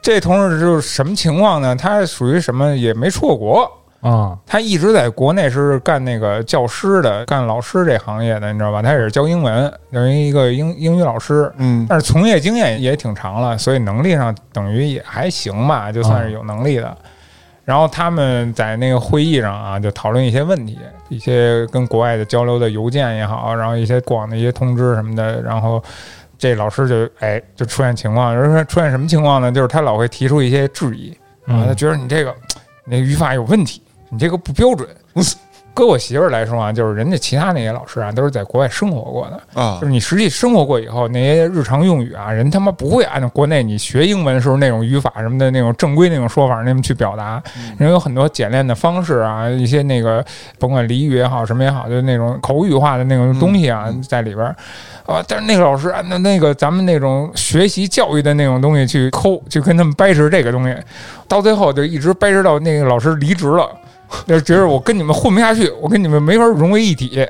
这同事就是什么情况呢？他属于什么也没出过国，啊，他一直在国内是干那个教师的，干老师这行业的，你知道吧？他也是教英文，等于一个英英语老师。嗯但是从业经验也挺长了，所以能力上等于也还行吧，就算是有能力的。然后他们在那个会议上啊，就讨论一些问题，一些跟国外的交流的邮件也好，然后一些过往的一些通知什么的，然后这老师就哎就出现情况，就是说出现什么情况呢？就是他老会提出一些质疑啊，他觉得你这个那语法有问题，你这个不标准。搁我媳妇儿来说啊，就是人家其他那些老师啊，都是在国外生活过的，啊。就是你实际生活过以后，那些日常用语啊，人他妈不会按照国内你学英文时候那种语法什么的那种正规那种说法那么去表达，人有很多简练的方式啊，一些那个甭管俚语也好什么也好，就是那种口语化的那种东西啊在里边儿。啊，但是那个老师按照那个咱们那种学习教育的那种东西去抠，去跟他们掰扯这个东西，到最后就一直掰扯到那个老师离职了，就觉得我跟你们混不下去，我跟你们没法融为一体。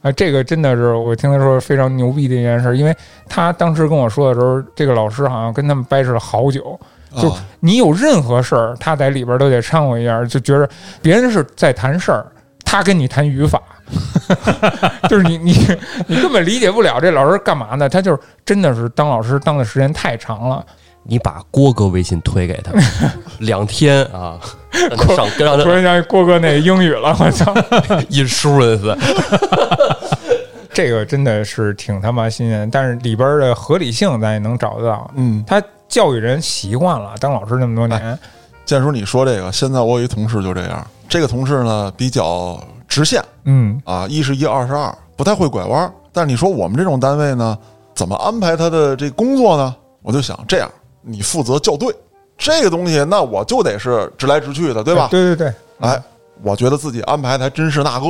啊，这个真的是我听他说非常牛逼的一件事，因为他当时跟我说的时候，这个老师好像跟他们掰扯了好久。就啊你有任何事儿，他在里边都得掺和一下，就觉得别人是在谈事儿，他跟你谈语法，就是你你你根本理解不了这老师干嘛呢？他就是真的是当老师当的时间太长了，你把郭哥微信推给他，两天啊，让他上让他突然想起郭哥那英语了，我操！insurance，这个真的是挺他妈新鲜，但是里边的合理性咱也能找得到。嗯，他教育人习惯了，当老师那么多年，建叔，你说这个，现在我有一同事就这样。这个同事呢比较直线嗯，啊，一是一，二是二，不太会拐弯儿。但是你说我们这种单位呢，怎么安排他的这工作呢？我就想这样，你负责校对这个东西，那我就得是直来直去的，对吧？对对对，哎，我觉得自己安排的还真是那个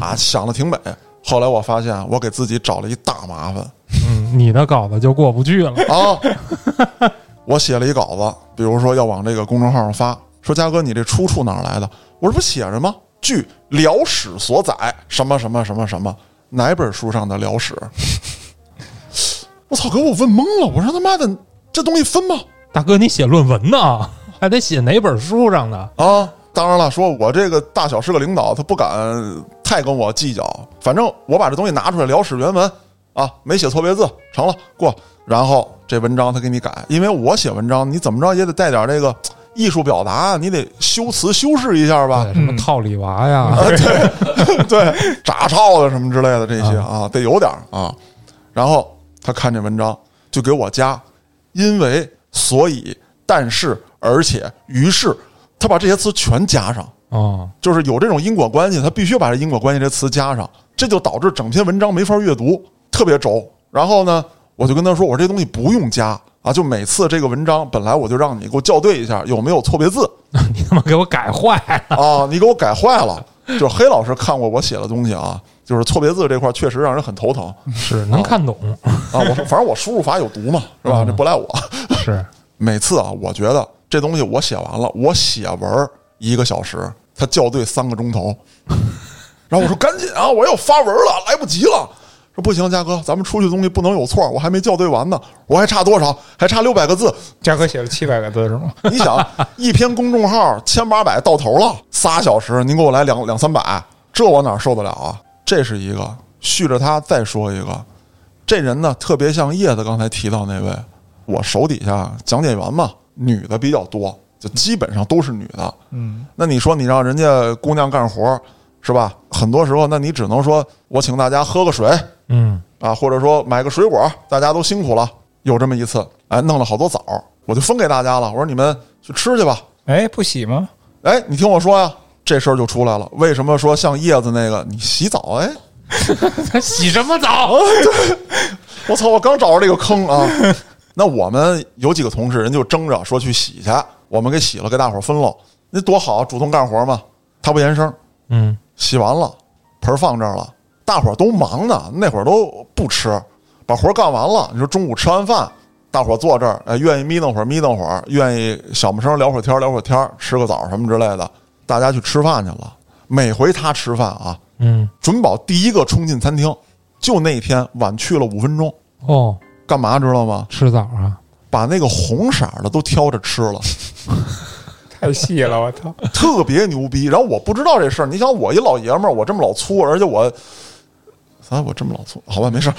啊，想的挺美。后来我发现，我给自己找了一大麻烦嗯，你的稿子就过不去了。啊！我写了一稿子，比如说要往这个公众号上发，说佳哥，你这出处哪儿来的？我这不写着吗？据辽史所载，什么什么什么什么，哪本书上的辽史？我操！给我问懵了。我说他妈的，这东西分吗？大哥，你写论文呢，还得写哪本书上的？啊，当然了，说我这个大小是个领导，他不敢太跟我计较。反正我把这东西拿出来，聊史原文啊，没写错别字，成了过。然后这文章他给你改，因为我写文章，你怎么着也得带点这个 艺术表达，你得修辞修饰一下吧，？什么套里娃呀？啊，对 对，炸操的什么之类的这些啊，得有点啊。然后他看这文章，就给我加，因为、所以、但是、而且、于是，他把这些词全加上。啊，就是有这种因果关系，他必须把这因果关系这词加上，这就导致整篇文章没法阅读，特别轴。然后呢，我就跟他说，我说这东西不用加啊，就每次这个文章本来我就让你给我校对一下有没有错别字 你他妈给我改坏了！啊，你给我改坏了。就是黑老师看过我写的东西啊，就是错别字这块确实让人很头疼是能看懂，啊。我说反正我输入法有毒嘛，是吧？嗯这不赖我。是 每次啊，我觉得这东西我写完了，我写文儿一个小时，他校对三个钟头。然后我说赶紧啊，我要发文了，来不及了。说不行，嘉哥，咱们出去的东西不能有错，我还没校对完呢，我还差多少？还差六百个字。嘉哥写了七百个字是吗？你想，一篇公众号千八百到头了，仨小时，您给我来两两三百，这我哪受得了啊？这是一个。续着他再说一个，这人呢特别像叶子刚才提到那位，我手底下讲解员嘛，女的比较多，就基本上都是女的。嗯，那你说你让人家姑娘干活是吧？很多时候，那你只能说我请大家喝个水嗯啊，或者说买个水果，大家都辛苦了。有这么一次，哎，弄了好多枣，我就分给大家了。我说你们去吃去吧。哎，不洗吗？哎，你听我说呀，这事儿就出来了。为什么说像叶子那个，你洗澡？哎，他 洗什么澡？我操，我刚找着这个坑啊！那我们有几个同事，人就争着说去洗去，我们给洗了，给大伙儿分了，那多好啊，主动干活嘛。他不言声，嗯洗完了，盆儿放这儿了，大伙儿都忙呢，那会儿都不吃，把活儿干完了。你说中午吃完饭，大伙儿坐这儿，哎，愿意眯瞪会儿眯瞪会儿，愿意小木声聊会儿天聊会儿天，吃个枣什么之类的，大家去吃饭去了。每回他吃饭啊，嗯准保第一个冲进餐厅，就那天晚去了五分钟，哦，干嘛知道吗？吃枣啊？把那个红色的都挑着吃了，太细了，我操！特别牛逼。然后我不知道这事儿，你想我一老爷们儿，我这么老粗，而且我，啊，我这么老粗，好吧，没事儿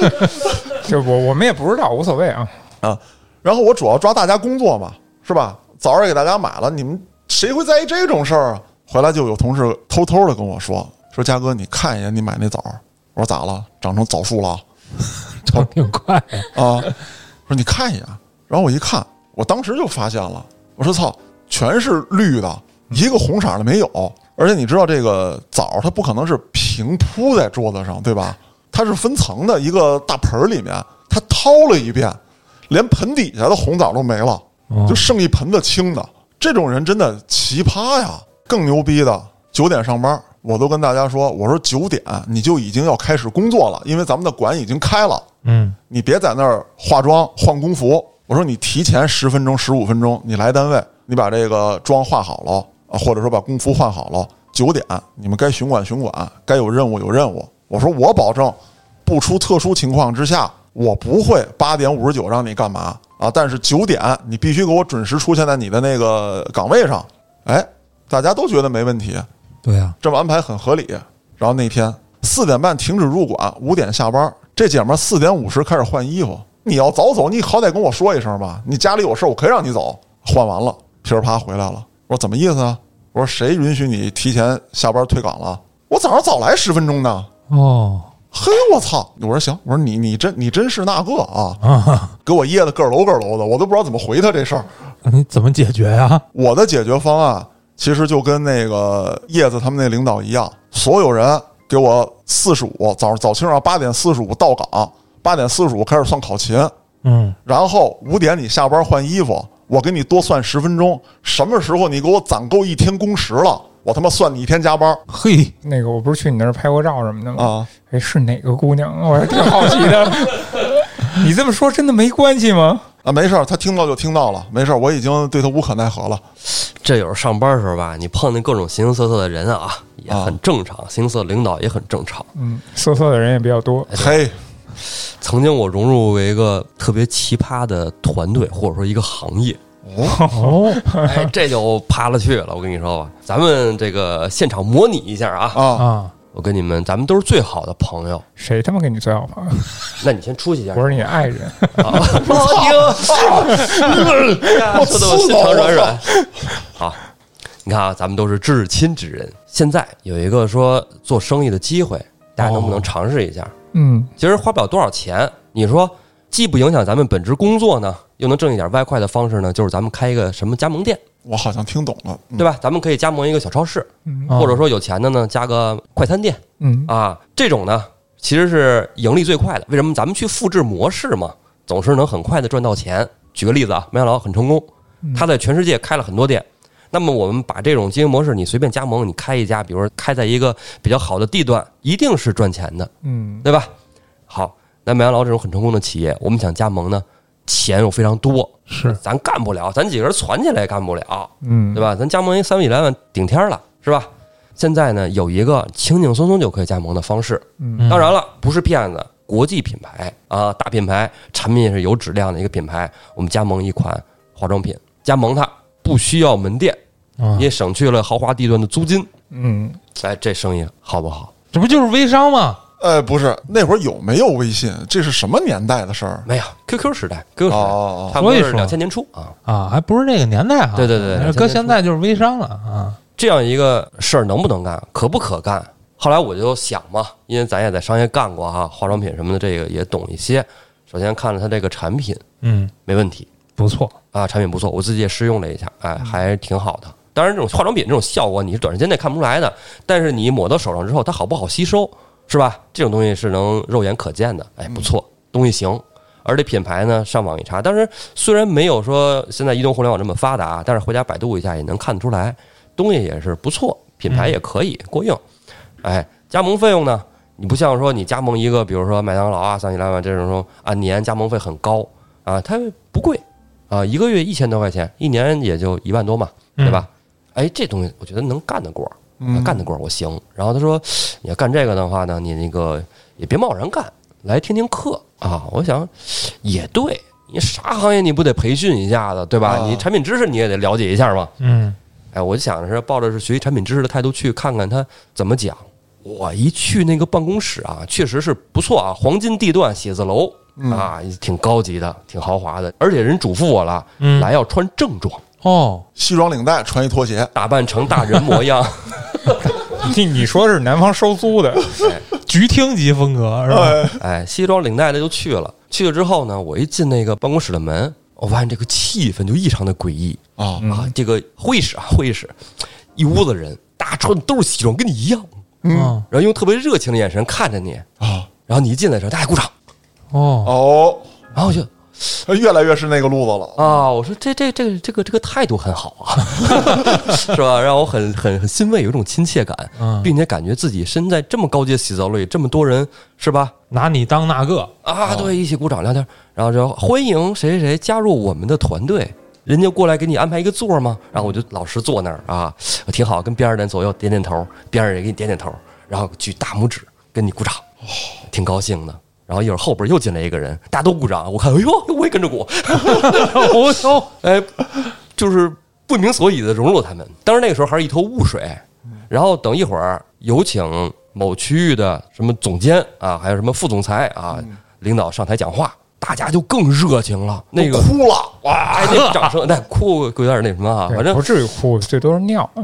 就我我们也不知道，无所谓啊。啊。然后我主要抓大家工作嘛，是吧？枣儿也给大家买了，你们谁会在意这种事儿啊？回来就有同事偷偷的跟我说，说佳哥，你看一眼你买那枣儿。我说咋了？长成枣树了？长挺快呀。啊，说你看一眼，然后我一看，我当时就发现了，我说操，全是绿的，一个红色的没有。而且你知道这个枣，它不可能是平铺在桌子上，对吧？它是分层的，一个大盆儿里面，它掏了一遍，连盆底下的红枣都没了，哦就剩一盆子青的。这种人真的奇葩呀！更牛逼的，九点上班，我都跟大家说，我说九点你就已经要开始工作了，因为咱们的馆已经开了。嗯你别在那儿化妆换工服。我说你提前十分钟、十五分钟，你来单位，你把这个妆化好了啊，或者说把工服换好了，九点你们该巡管巡管，该有任务有任务。我说我保证，不出特殊情况之下，我不会八点五十九让你干嘛啊，但是九点你必须给我准时出现在你的那个岗位上。哎，大家都觉得没问题，对呀。这么安排很合理。然后那天四点半停止入馆，五点下班。这姐们儿四点五十开始换衣服。你要早走，你好歹跟我说一声吧。你家里有事儿，我可以让你走。换完了，噼里啪回来了。我说怎么意思啊？我说谁允许你提前下班退岗了？我早上早来十分钟呢。哦嘿，我操！我说行，我说你你真你真是那个啊，啊，给我噎得个楼个楼的，我都不知道怎么回他这事儿。你怎么解决呀？我的解决方案其实就跟那个叶子他们那领导一样，所有人给我四十五，早早清上八点四十五到岗，八点四十五开始算考勤，嗯然后五点你下班换衣服，我给你多算十分钟。什么时候你给我攒够一天工时了，我他妈算你一天加班嘿，那个我不是去你那儿拍过照什么的吗？啊！哎，是哪个姑娘？我还挺好奇的。你这么说真的没关系吗？啊，没事儿，他听到就听到了，没事儿，我已经对他无可奈何了。这有时候上班的时候吧，你碰见各种形形色色的人啊，也很正常。形形色色领导也很正常。嗯，色色的人也比较多。嘿，曾经我融入为一个特别奇葩的团队，或者说一个行业，哦，哎，这就趴了去了。我跟你说吧，咱们这个现场模拟一下啊，啊，啊，我跟你们，咱们都是最好的朋友。谁他妈跟你最好朋友？那你先出去一下。我是你爱人。啊，我听，说的我心肠软软。好，你看啊，咱们都是至亲之人。现在有一个说做生意的机会，大家能不能尝试一下？嗯，其实花不了多少钱，你说既不影响咱们本职工作呢，又能挣一点外快的方式呢，就是咱们开一个什么加盟店，我好像听懂了，嗯对吧？咱们可以加盟一个小超市，嗯啊或者说有钱的呢，加个快餐店嗯啊，这种呢其实是盈利最快的。为什么？咱们去复制模式嘛，总是能很快的赚到钱。举个例子啊，麦当劳很成功，他在全世界开了很多店。那么我们把这种经营模式，你随便加盟，你开一家，比如说开在一个比较好的地段，一定是赚钱的，嗯对吧？好，那麦当劳这种很成功的企业，我们想加盟呢，钱又非常多，是咱干不了，咱几个人攒起来也干不了，嗯，对吧？咱加盟一三万一来万顶天了，是吧？现在呢，有一个轻轻松松就可以加盟的方式，嗯当然了，不是骗子，国际品牌啊，大品牌，产品也是有质量的一个品牌。我们加盟一款化妆品，加盟它不需要门店，也省去了豪华地段的租金。嗯，哎，这生意好不好？这不就是微商吗？呃，不是，那会儿有没有微信？这是什么年代的事儿？没有 QQ 时代，QQ 时代，哦，差不多是所以说两千年初啊。啊，还不是那个年代哈。对对对对搁现在就是微商了啊。这样一个事儿能不能干，可不可干？后来我就想嘛，因为咱也在商业干过哈，化妆品什么的，这个也懂一些。首先看了它这个产品嗯，没问题不错。啊，产品不错，我自己也试用了一下，哎，还挺好的。当然，这种化妆品这种效果你是短时间内看不出来的，但是你抹到手上之后，它好不好吸收，是吧？这种东西是能肉眼可见的，哎，不错，东西行。而且品牌呢，上网一查，当然虽然没有说现在移动互联网这么发达，但是回家百度一下也能看得出来，东西也是不错，品牌也可以过硬。哎，加盟费用呢？你不像说你加盟一个，比如说麦当劳啊、三喜来万这种说按年加盟费很高啊，它不贵啊，一个月一千多块钱，一年也就一万多嘛，对吧？哎，这东西我觉得能干得过，嗯干的过我行。然后他说，你要干这个的话呢，你那个也别贸然干，来听听课啊。我想也对，你啥行业你不得培训一下子，对吧？啊你产品知识你也得了解一下嘛。嗯哎，我就想着是抱着是学习产品知识的态度去看看他怎么讲。我一去那个办公室啊，确实是不错啊，黄金地段写字楼啊，挺高级的，挺豪华的。而且人嘱咐我了，嗯来要穿正装，哦，西装领带，穿一拖鞋，打扮成大人模样。你你说是南方收租的，局厅级风格是吧？哎，哎，西装领带的就去了。去了之后呢，我一进那个办公室的门，我发现这个气氛就异常的诡异。啊，啊。这个会议室啊，会议室，一屋子人，大家穿的都是西装，跟你一样，嗯。然后用特别热情的眼神看着你。啊，然后你一进来的时候，大家鼓掌，哦，哦，然后就越来越是那个路子了。啊，我说这这这个这个这个态度很好啊，是吧？让我很很很欣慰，有一种亲切感，嗯并且感觉自己身在这么高阶写字楼里，这么多人，是吧？拿你当那个，啊，对，一起鼓掌聊天，然后说欢迎谁谁谁加入我们的团队，人家过来给你安排一个座吗？然后我就老实坐那儿啊，我挺好，跟边上的人左右点点头，边上人也给你点点头，然后举大拇指跟你鼓掌，挺高兴的。然后一会儿后边又进来一个人，大家都鼓掌，我看，哎呦，我也跟着鼓，我操，哎，就是不明所以的融入他们。当然那个时候还是一头雾水。然后等一会儿有请某区域的什么总监啊，还有什么副总裁啊，领导上台讲话，大家就更热情了。那个哭了，哇！哎，那个掌声，那哭有点那什么啊，反正不至于哭，最多是尿。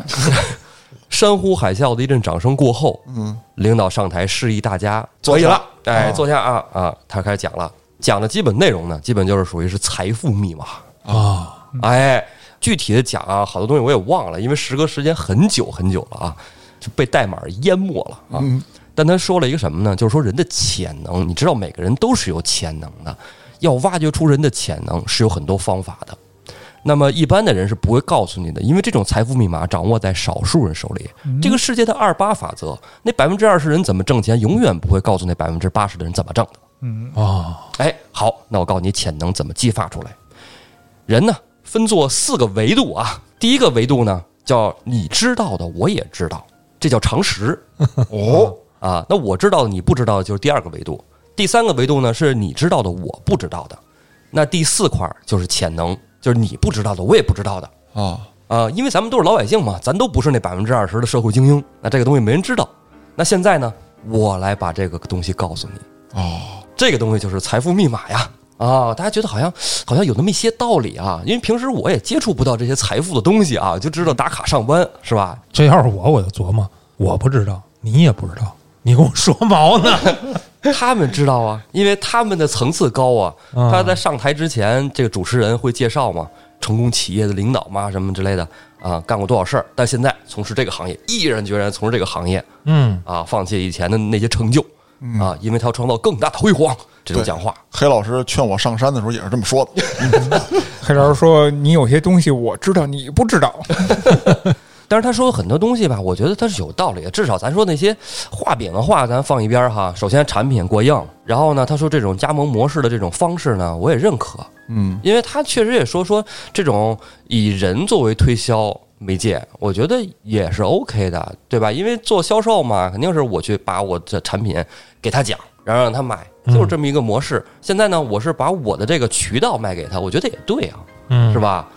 山呼海啸的一阵掌声过后，嗯，领导上台示意大家坐下了，哎，啊坐下啊啊，他开始讲了，讲的基本内容呢，基本就是属于是财富密码。啊，哎，具体的讲啊，好多东西我也忘了，因为时隔时间很久很久了啊，就被代码淹没了啊。嗯但他说了一个什么呢？就是说人的潜能，你知道每个人都是有潜能的，要挖掘出人的潜能是有很多方法的。那么一般的人是不会告诉你的，因为这种财富密码掌握在少数人手里。这个世界的二八法则，那百分之二十人怎么挣钱，永远不会告诉那百分之八十的人怎么挣的。嗯，啊，哎，好，那我告诉你潜能怎么激发出来。人呢分作四个维度啊，第一个维度呢叫你知道的我也知道，这叫常识哦，啊。那我知道的你不知道的就是第二个维度。第三个维度呢是你知道的我不知道的，那第四块就是潜能，就是你不知道的我也不知道的啊，啊。因为咱们都是老百姓嘛，咱都不是那百分之二十的社会精英，那这个东西没人知道。那现在呢，我来把这个东西告诉你。哦，这个东西就是财富密码呀！啊，大家觉得好像好像有那么一些道理啊，因为平时我也接触不到这些财富的东西啊，就知道打卡上班是吧？这要是我，我就琢磨，我不知道，你也不知道，你跟我说毛呢？他们知道啊，因为他们的层次高啊。啊他在上台之前，这个主持人会介绍嘛，成功企业的领导嘛，什么之类的啊，干过多少事儿，但现在从事这个行业，毅然决然从事这个行业嗯，啊，放弃以前的那些成就啊，因为他要创造更大的辉煌。这种讲话，黑老师劝我上山的时候也是这么说的。黑老师说：“你有些东西我知道，你不知道。但是他说很多东西吧，我觉得他是有道理的。至少咱说那些画饼的话，咱放一边儿哈。首先产品过硬，然后呢，他说这种加盟模式的这种方式呢，我也认可，嗯，因为他确实也说说这种以人作为推销媒介，我觉得也是 OK 的，对吧？因为做销售嘛，肯定是我去把我的产品给他讲，然后让他买，就是这么一个模式。现在呢，我是把我的这个渠道卖给他，我觉得也对啊。嗯，是？吧？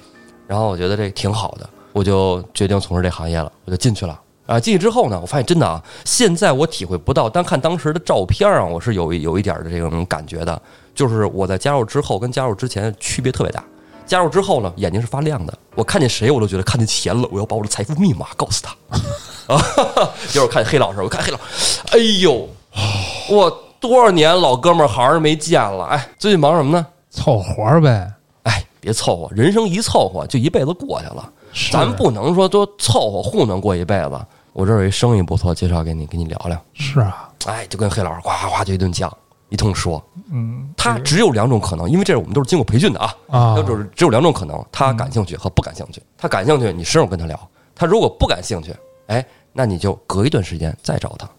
然后我觉得这挺好的，我就决定从事这行业了，我就进去了。啊，进去之后呢，我发现真的啊，现在我体会不到，但看当时的照片啊，我是有有一点的这种感觉的，就是我在加入之后跟加入之前区别特别大。加入之后呢，眼睛是发亮的，我看见谁我都觉得看见钱了，我要把我的财富密码告诉他。啊，哈哈一会儿看黑老师，我看黑老师，哎呦，我多少年老哥们儿好像是没见了，哎，最近忙什么呢？凑活呗。哎，别凑合，人生一凑合就一辈子过去了。是咱不能说都凑合糊弄过一辈子。我这儿有一生意不错，介绍给你，给你聊聊。是啊，哎，就跟黑老师呱呱呱就一顿讲，一通说。”嗯，他只有两种可能，因为这我们都是经过培训的啊。啊那就是只有两种可能，他感兴趣和不感兴趣。他感兴趣，你深入跟他聊；他如果不感兴趣，哎，那你就隔一段时间再找他，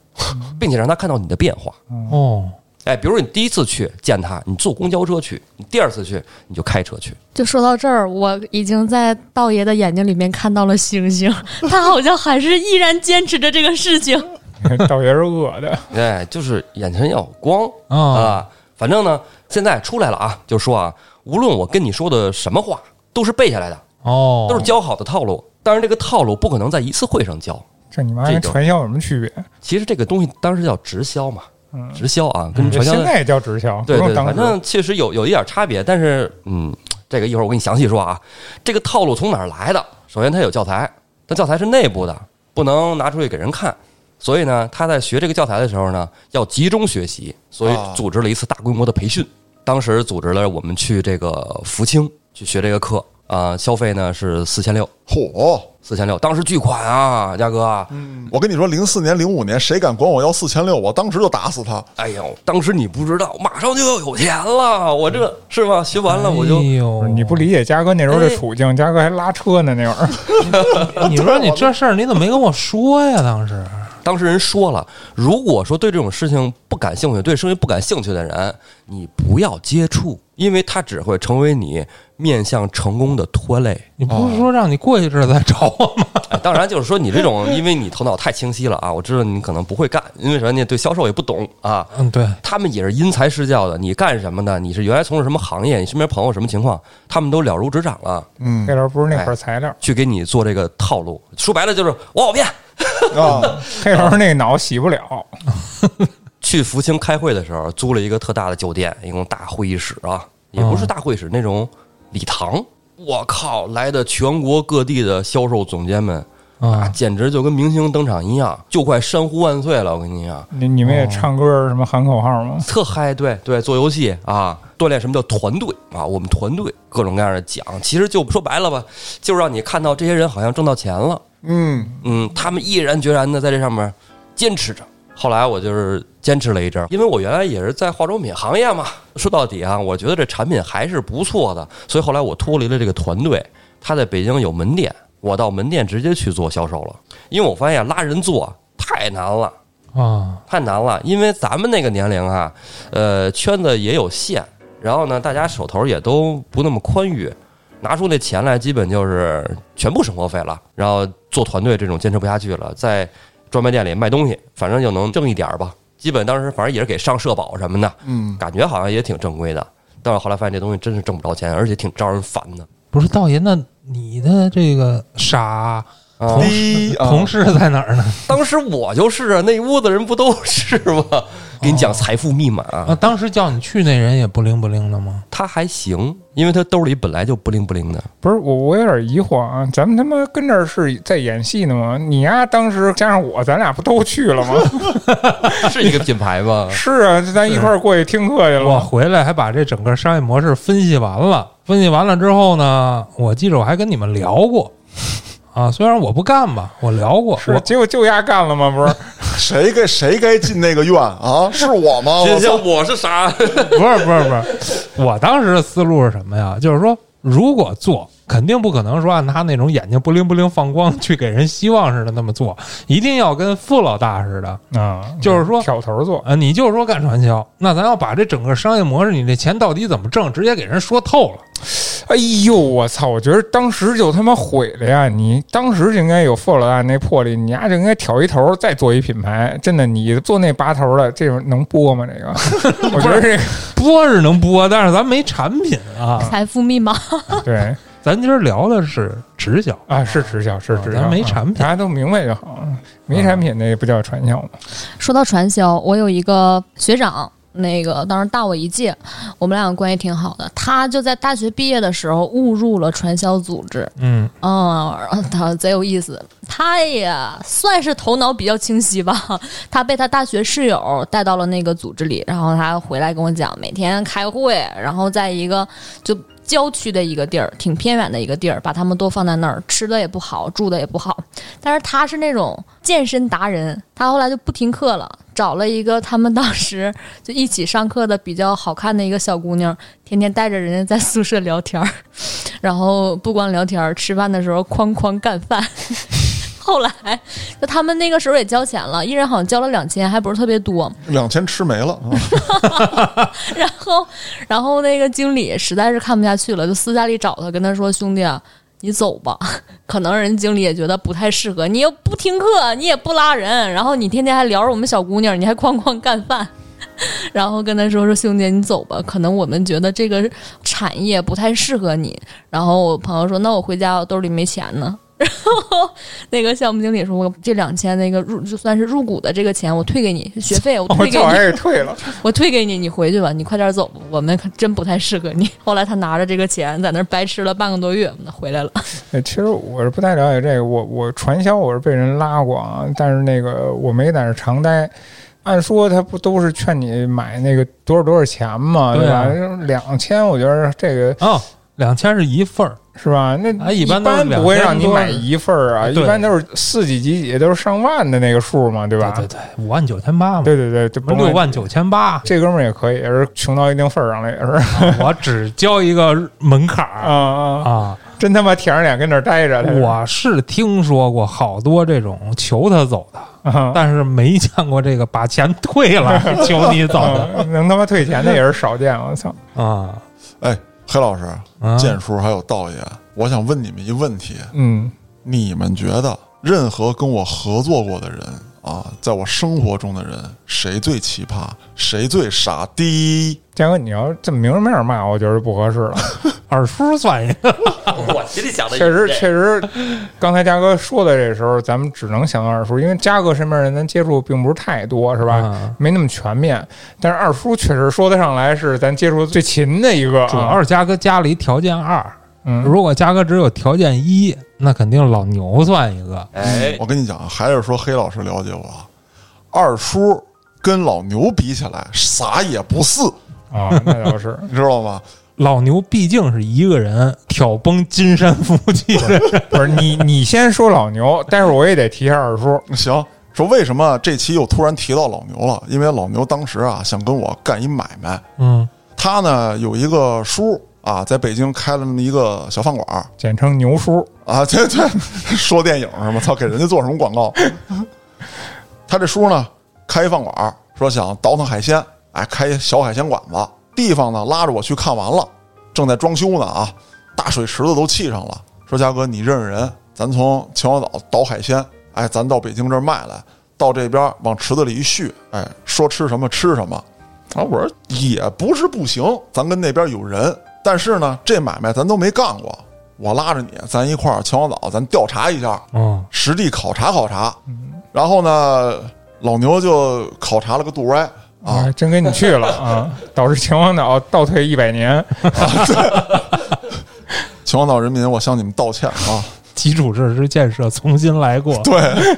并且让他看到你的变化。哦，哎，比如说你第一次去见他，你坐公交车去；你第二次去，你就开车去。就说到这儿，我已经在道爷的眼睛里面看到了星星，他好像还是依然坚持着这个事情。道爷是饿的，哎，就是眼前要有光啊啊。反正呢，现在出来了啊，就说啊，无论我跟你说的什么话，都是背下来的，哦，都是教好的套路。当然，这个套路不可能在一次会上教。这你妈这跟传销有什么区别？其实这个东西当时叫直销嘛，嗯，直销啊，跟传销现在也叫直销，对对，反正确实有有一点差别，但是嗯，这个一会儿我给你详细说啊。这个套路从哪儿来的？首先它有教材，但教材是内部的，不能拿出去给人看。所以呢，他在学这个教材的时候呢，要集中学习，所以啊组织了一次大规模的培训。当时组织了我们去这个福清去学这个课啊、消费呢是四千六，嚯！四千六，当时巨款啊，嘉哥，我跟你说，零四年、零五年，谁敢管我要四千六，我当时就打死他。哎呦，当时你不知道，马上就要有钱了，我这是吧？学完了我就哎呦，你不理解嘉哥那时候的处境，嘉哥还拉车呢那会儿。你说你这事儿你怎么没跟我说呀？当时当时人说了，如果说对这种事情不感兴趣，对生意不感兴趣的人，你不要接触，因为他只会成为你面向成功的拖累。你不是说让你过一阵儿再找我吗？哎，当然就是说你这种，因为你头脑太清晰了啊，我知道你可能不会干，因为什么？你对销售也不懂啊。嗯，对，他们也是因材施教的，你干什么的？你是原来从事什么行业？你身边朋友什么情况？他们都了如指掌了，嗯黑老师不是那块材料，去给你做这个套路。说白了就是我好骗。啊，黑老师那脑洗不了。去福清开会的时候，租了一个特大的酒店，一共大会议室啊，也不是大会室那种礼堂。我靠，来的全国各地的销售总监们啊，啊，简直就跟明星登场一样，就快山呼万岁了！我跟你讲，你你们也唱歌什么喊口号吗？特嗨，对对，做游戏啊，锻炼什么叫团队啊？我们团队各种各样的奖，其实就说白了吧，就让你看到这些人好像挣到钱了。嗯，嗯，他们毅然决然的在这上面坚持着。后来我就是坚持了一阵儿，因为我原来也是在化妆品行业嘛。说到底啊，我觉得这产品还是不错的，所以后来我脱离了这个团队。他在北京有门店，我到门店直接去做销售了，因为我发现拉人做太难了。啊，太难了，因为咱们那个年龄啊，呃，圈子也有限，然后呢，大家手头也都不那么宽裕，拿出那钱来，基本就是全部生活费了。然后做团队这种坚持不下去了，在专卖店里卖东西，反正就能挣一点儿吧。基本当时反正也是给上社保什么的，嗯，感觉好像也挺正规的。但是后来发现这东西真是挣不着钱，而且挺招人烦的。不是道爷，那你的这个傻啊同同事在哪儿呢？当时我就是啊，那屋子人不都是吗？给你讲财富密码，啊，当时叫你去那人也不灵不灵的吗？他还行，因为他兜里本来就不灵不灵的。不是我，我有点疑惑啊，咱们他妈跟这儿是在演戏呢吗？你呀、当时加上我，咱俩不都去了吗？是一个品牌吗？是啊，咱一块儿过去听课去了我？回来还把这整个商业模式分析完了，分析完了之后呢，我记着我还跟你们聊过，啊，虽然我不干吧，我聊过，是，我结果就丫干了吗？不是，谁该谁该进那个院啊？是我吗？我操！我是啥？不是不是不是，我当时的思路是什么呀？就是说如果做，肯定不可能说按他那种眼睛不灵不灵放光去给人希望似的那么做，一定要跟傅老大似的。啊，就是说挑头做，啊，你就是说干传销，那咱要把这整个商业模式，你这钱到底怎么挣，直接给人说透了。哎呦，我操！我觉得当时就他妈毁了呀！你当时就应该有富老大那魄力，你丫就应该挑一头，再做一品牌。真的，你做那拔头的，这种能播吗？这个，我觉得这个播是能播，但是咱没产品啊。财富密码，对咱今儿聊的是直销，啊，是直销，是直销，咱没产品大家都明白就好。没产品那也不叫传销嘛。说到传销，我有一个学长，那个当时大我一届，我们俩关系挺好的。他就在大学毕业的时候误入了传销组织，嗯，嗯，他贼有意思。他也算是头脑比较清晰吧。他被他大学室友带到了那个组织里，然后他回来跟我讲，每天开会，然后在一个就郊区的一个地儿，挺偏远的一个地儿，把他们都放在那儿，吃的也不好，住的也不好。但是他是那种健身达人，他后来就不听课了，找了一个他们当时就一起上课的比较好看的一个小姑娘，天天带着人家在宿舍聊天儿，然后不光聊天儿，吃饭的时候哐哐干饭。后来，就他们那个时候也交钱了，一人好像交了两千，还不是特别多。两千吃没了啊！然后，然后那个经理实在是看不下去了，就私下里找他，跟他说：“兄弟啊，你走吧。”可能人经理也觉得不太适合，你又不听课，你也不拉人，然后你天天还聊着我们小姑娘，你还哐哐干饭。然后跟他说说兄弟，你走吧，可能我们觉得这个产业不太适合你。然后我朋友说，那我回家，我兜里没钱呢。然后那个项目经理说：“我这两千那个入就算是入股的这个钱，我退给你学费，我我退给你，这玩意儿退了，我退给你，你回去吧，你快点走吧，我们可真不太适合你。”后来他拿着这个钱在那儿白吃了半个多月，回来了。哎其实我是不太了解这个，我我传销我是被人拉过啊，但是那个我没在那儿常待。按说他不都是劝你买那个多少多少钱嘛，对吧啊？两千，我觉得这个哦，两千是一份儿，是吧？那啊一一般不会让你买一份儿啊，一般都是四几几几，都是上万的那个数嘛，对吧？对对对，五万九千八嘛，对对对，这不六万九千八，这哥们儿也可以，也是穷到一定份儿上了，也是我只交一个门槛啊儿啊，啊。真他妈舔着脸跟那儿待着。我是听说过好多这种求他走的，啊但是没见过这个把钱退了 求你走的啊能他妈退钱的也是少见，我操！啊。哎，黑老师、啊。建叔还有道爷，我想问你们一问题：嗯，你们觉得任何跟我合作过的人啊，在我生活中的人，谁最奇葩，谁最傻逼？嘉哥，你要这么明着面骂，我觉得不合适了。二叔算 一个，我心里想的确实，确实，刚才嘉哥说的这时候，咱们只能想到二叔，因为嘉哥身边人咱接触并不是太多，是吧？啊没那么全面。但是二叔确实说得上来是咱接触最勤的一个、啊，主要是嘉哥家里条件二，嗯，如果嘉哥只有条件一，那肯定老牛算一个。哎，我跟你讲啊，还是说黑老师了解我，二叔跟老牛比起来，啥也不是，啊，那倒是。你知道吗？老牛毕竟是一个人挑崩金山夫妻的，不是你，你先说老牛，待会儿我也得提一下二叔。行，说为什么这期又突然提到老牛了？因为老牛当时啊想跟我干一买卖，嗯，他呢有一个叔啊，在北京开了那么一个小饭馆儿简称牛叔，啊，对对，说电影是吗？操，给人家做什么广告？他这叔呢开一饭馆儿，说想倒腾海鲜，哎，开一小海鲜馆子，地方呢拉着我去看完了，正在装修呢啊，大水池子都砌上了。说嘉哥，你认识人？咱从秦皇岛倒海鲜，哎，咱到北京这儿卖来，到这边往池子里一续，哎，说吃什么吃什么。啊，我说也不是不行，咱跟那边有人，但是呢，这买卖咱都没干过。我拉着你，咱一块儿秦皇岛，咱调查一下，哦，实地考察考察。然后呢，老牛就考察了个杜歪啊，真跟你去了 啊，导致秦皇岛倒退一百年。秦皇岛人民，我向你们道歉啊。基础设施建设重新来过。对，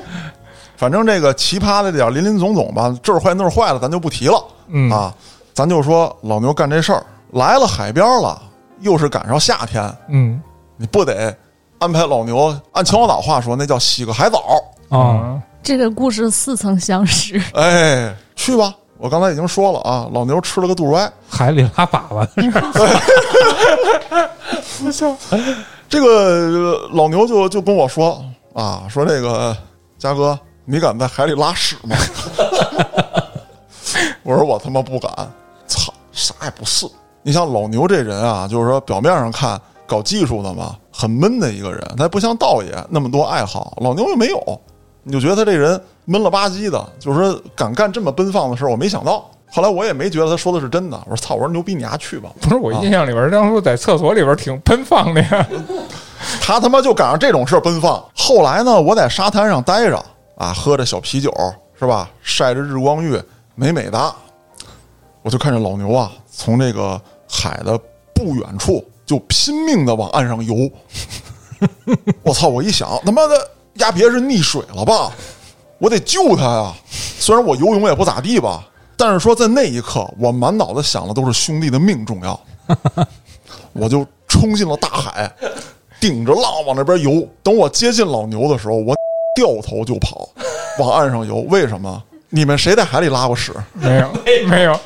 反正这个奇葩的点儿林林总总吧，这儿坏那儿坏了，咱就不提了。嗯啊，咱就说老牛干这事儿来了海边了，又是赶上夏天，嗯你不得安排老牛按秦皇岛话说，那叫洗个海澡。啊，这个故事似曾相识，哎，去吧，我刚才已经说了啊，老牛吃了个肚歪，海里拉粑粑的事儿 这个老牛就就跟我说啊，说这个嘉哥，你敢在海里拉屎吗？我说我他妈不敢，操，啥也不是。你像老牛这人啊，就是说表面上看搞技术的嘛，很闷的一个人，他不像道爷那么多爱好，老牛又没有，你就觉得他这人闷了吧唧的，就是说敢干这么奔放的事儿，我没想到。后来我也没觉得他说的是真的，我说操，我说牛逼，你丫去吧。不是我印象里边，当初在厕所里边挺奔放的呀。他他妈就赶上这种事儿奔放。后来呢，我在沙滩上待着啊，喝着小啤酒是吧，晒着日光浴，美美的。我就看着老牛啊，从这个海的不远处就拼命的往岸上游。我操！我一想，他妈的，丫别是溺水了吧？我得救他呀！虽然我游泳也不咋地吧，但是说在那一刻，我满脑子想的都是兄弟的命重要。我就冲进了大海，顶着浪往那边游。等我接近老牛的时候，我 掉头就跑，往岸上游。为什么？你们谁在海里拉过屎？没有，没有，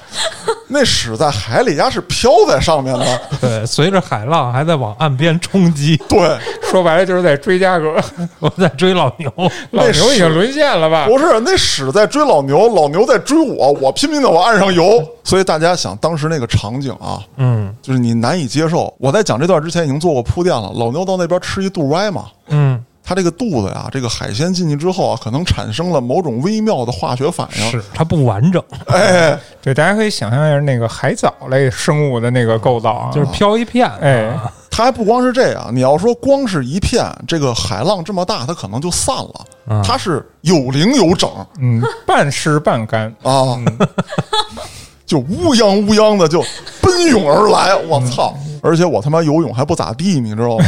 那屎在海里呀是飘在上面的。对，随着海浪还在往岸边冲击。对，说白了就是在追嘉哥，我在追老牛，老牛已经沦陷了吧？不是，那屎在追老牛，老牛在追我，我拼命的往岸上游。所以大家想当时那个场景啊，嗯就是你难以接受。我在讲这段之前已经做过铺垫了。老牛到那边吃一肚歪嘛，嗯，他这个肚子呀，这个海鲜进去之后啊，可能产生了某种微妙的化学反应。是它不完整，哎，对，大家可以想象一下那个海藻类生物的那个构造啊，就是飘一片。哎啊它还不光是这样，你要说光是一片，这个海浪这么大，它可能就散了。嗯它是有零有整嗯，半湿半干。啊，就乌泱乌泱的就奔涌而来，我操！而且我他妈游泳还不咋地，你知道吗？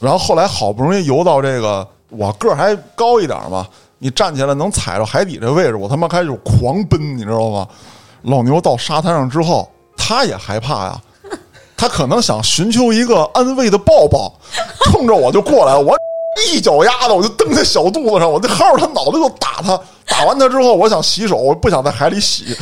然后后来好不容易游到这个，我个儿还高一点嘛，你站起来能踩着海底这位置，我他妈开始狂奔，你知道吗？老牛到沙滩上之后，他也害怕呀，他可能想寻求一个安慰的抱抱，冲着我就过来，我一脚丫子我就蹬在小肚子上，我就薅着他脑袋就打他，打完他之后，我想洗手，我不想在海里洗。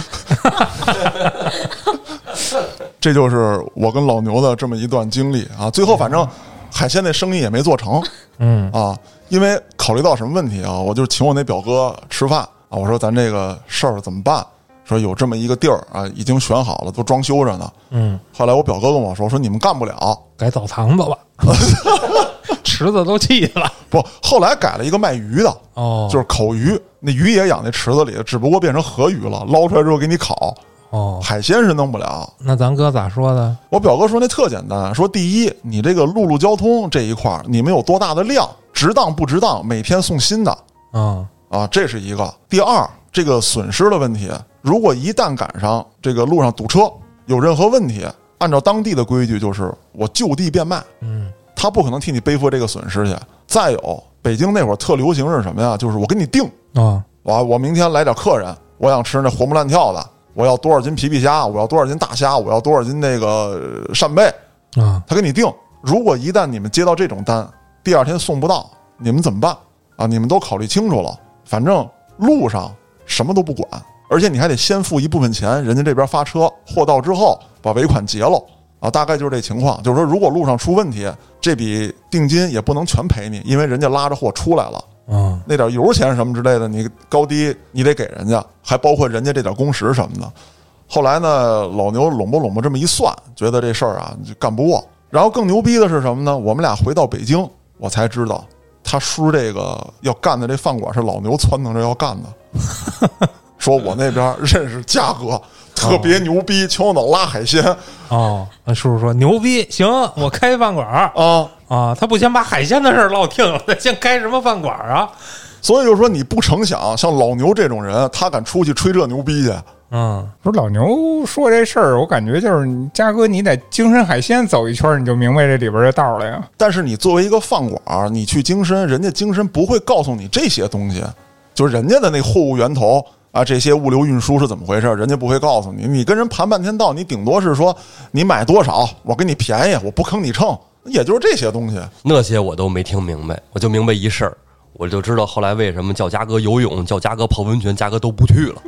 这就是我跟老牛的这么一段经历啊。最后反正海鲜那生意也没做成嗯啊，因为考虑到什么问题啊，我就请我那表哥吃饭啊，我说咱这个事儿怎么办？说有这么一个地儿啊，已经选好了，都装修着呢。嗯，后来我表哥跟我说，说你们干不了，改澡堂子吧，池子都弃了。不，后来改了一个卖鱼的，哦，就是口鱼，那鱼也养那池子里，只不过变成河鱼了，捞出来之后给你烤。哦，海鲜是弄不了。那咱哥咋说的？我表哥说那特简单，说第一，你这个陆路交通这一块儿，你们有多大的量，值当不值当，每天送新的啊，啊，这是一个。第二，这个损失的问题，如果一旦赶上这个路上堵车，有任何问题，按照当地的规矩，就是我就地变卖，嗯他不可能替你背负这个损失去。再有，北京那会儿特流行是什么呀？就是我给你定，啊我我明天来点客人，我想吃那活蹦乱跳的，我要多少斤皮皮虾，我要多少斤大虾，我要多少斤那个呃扇贝，啊，他给你定。如果一旦你们接到这种单，第二天送不到，你们怎么办啊？你们都考虑清楚了。反正路上什么都不管，而且你还得先付一部分钱，人家这边发车，货到之后把尾款结了啊。大概就是这情况。就是说，如果路上出问题，这笔定金也不能全赔你，因为人家拉着货出来了。啊，那点油钱什么之类的，你高低你得给人家，还包括人家这点工时什么的。后来呢，老牛拢吧拢吧这么一算，觉得这事儿啊就干不过。然后更牛逼的是什么呢？我们俩回到北京，我才知道他叔这个要干的这饭馆是老牛撺掇着要干的。说我那边认识嘉哥，特别牛逼，请我们拉海鲜哦，那叔叔说牛逼，行，我开饭馆儿啊。啊，他不先把海鲜的事儿唠听了，他先开什么饭馆儿啊？所以就说你不成想，像老牛这种人，他敢出去吹这牛逼去。嗯不是老牛说这事儿，我感觉就是你嘉哥，你得精神海鲜走一圈儿，你就明白这里边的道儿了呀。但是你作为一个饭馆儿，你去精深，人家精深不会告诉你这些东西，就是人家的那货物源头啊，这些物流运输是怎么回事，人家不会告诉你。你跟人盘半天道，你顶多是说你买多少，我给你便宜，我不坑你秤，也就是这些东西。那些我都没听明白，我就明白一事儿，我就知道后来为什么叫嘉哥游泳，叫嘉哥泡温泉，嘉哥都不去了。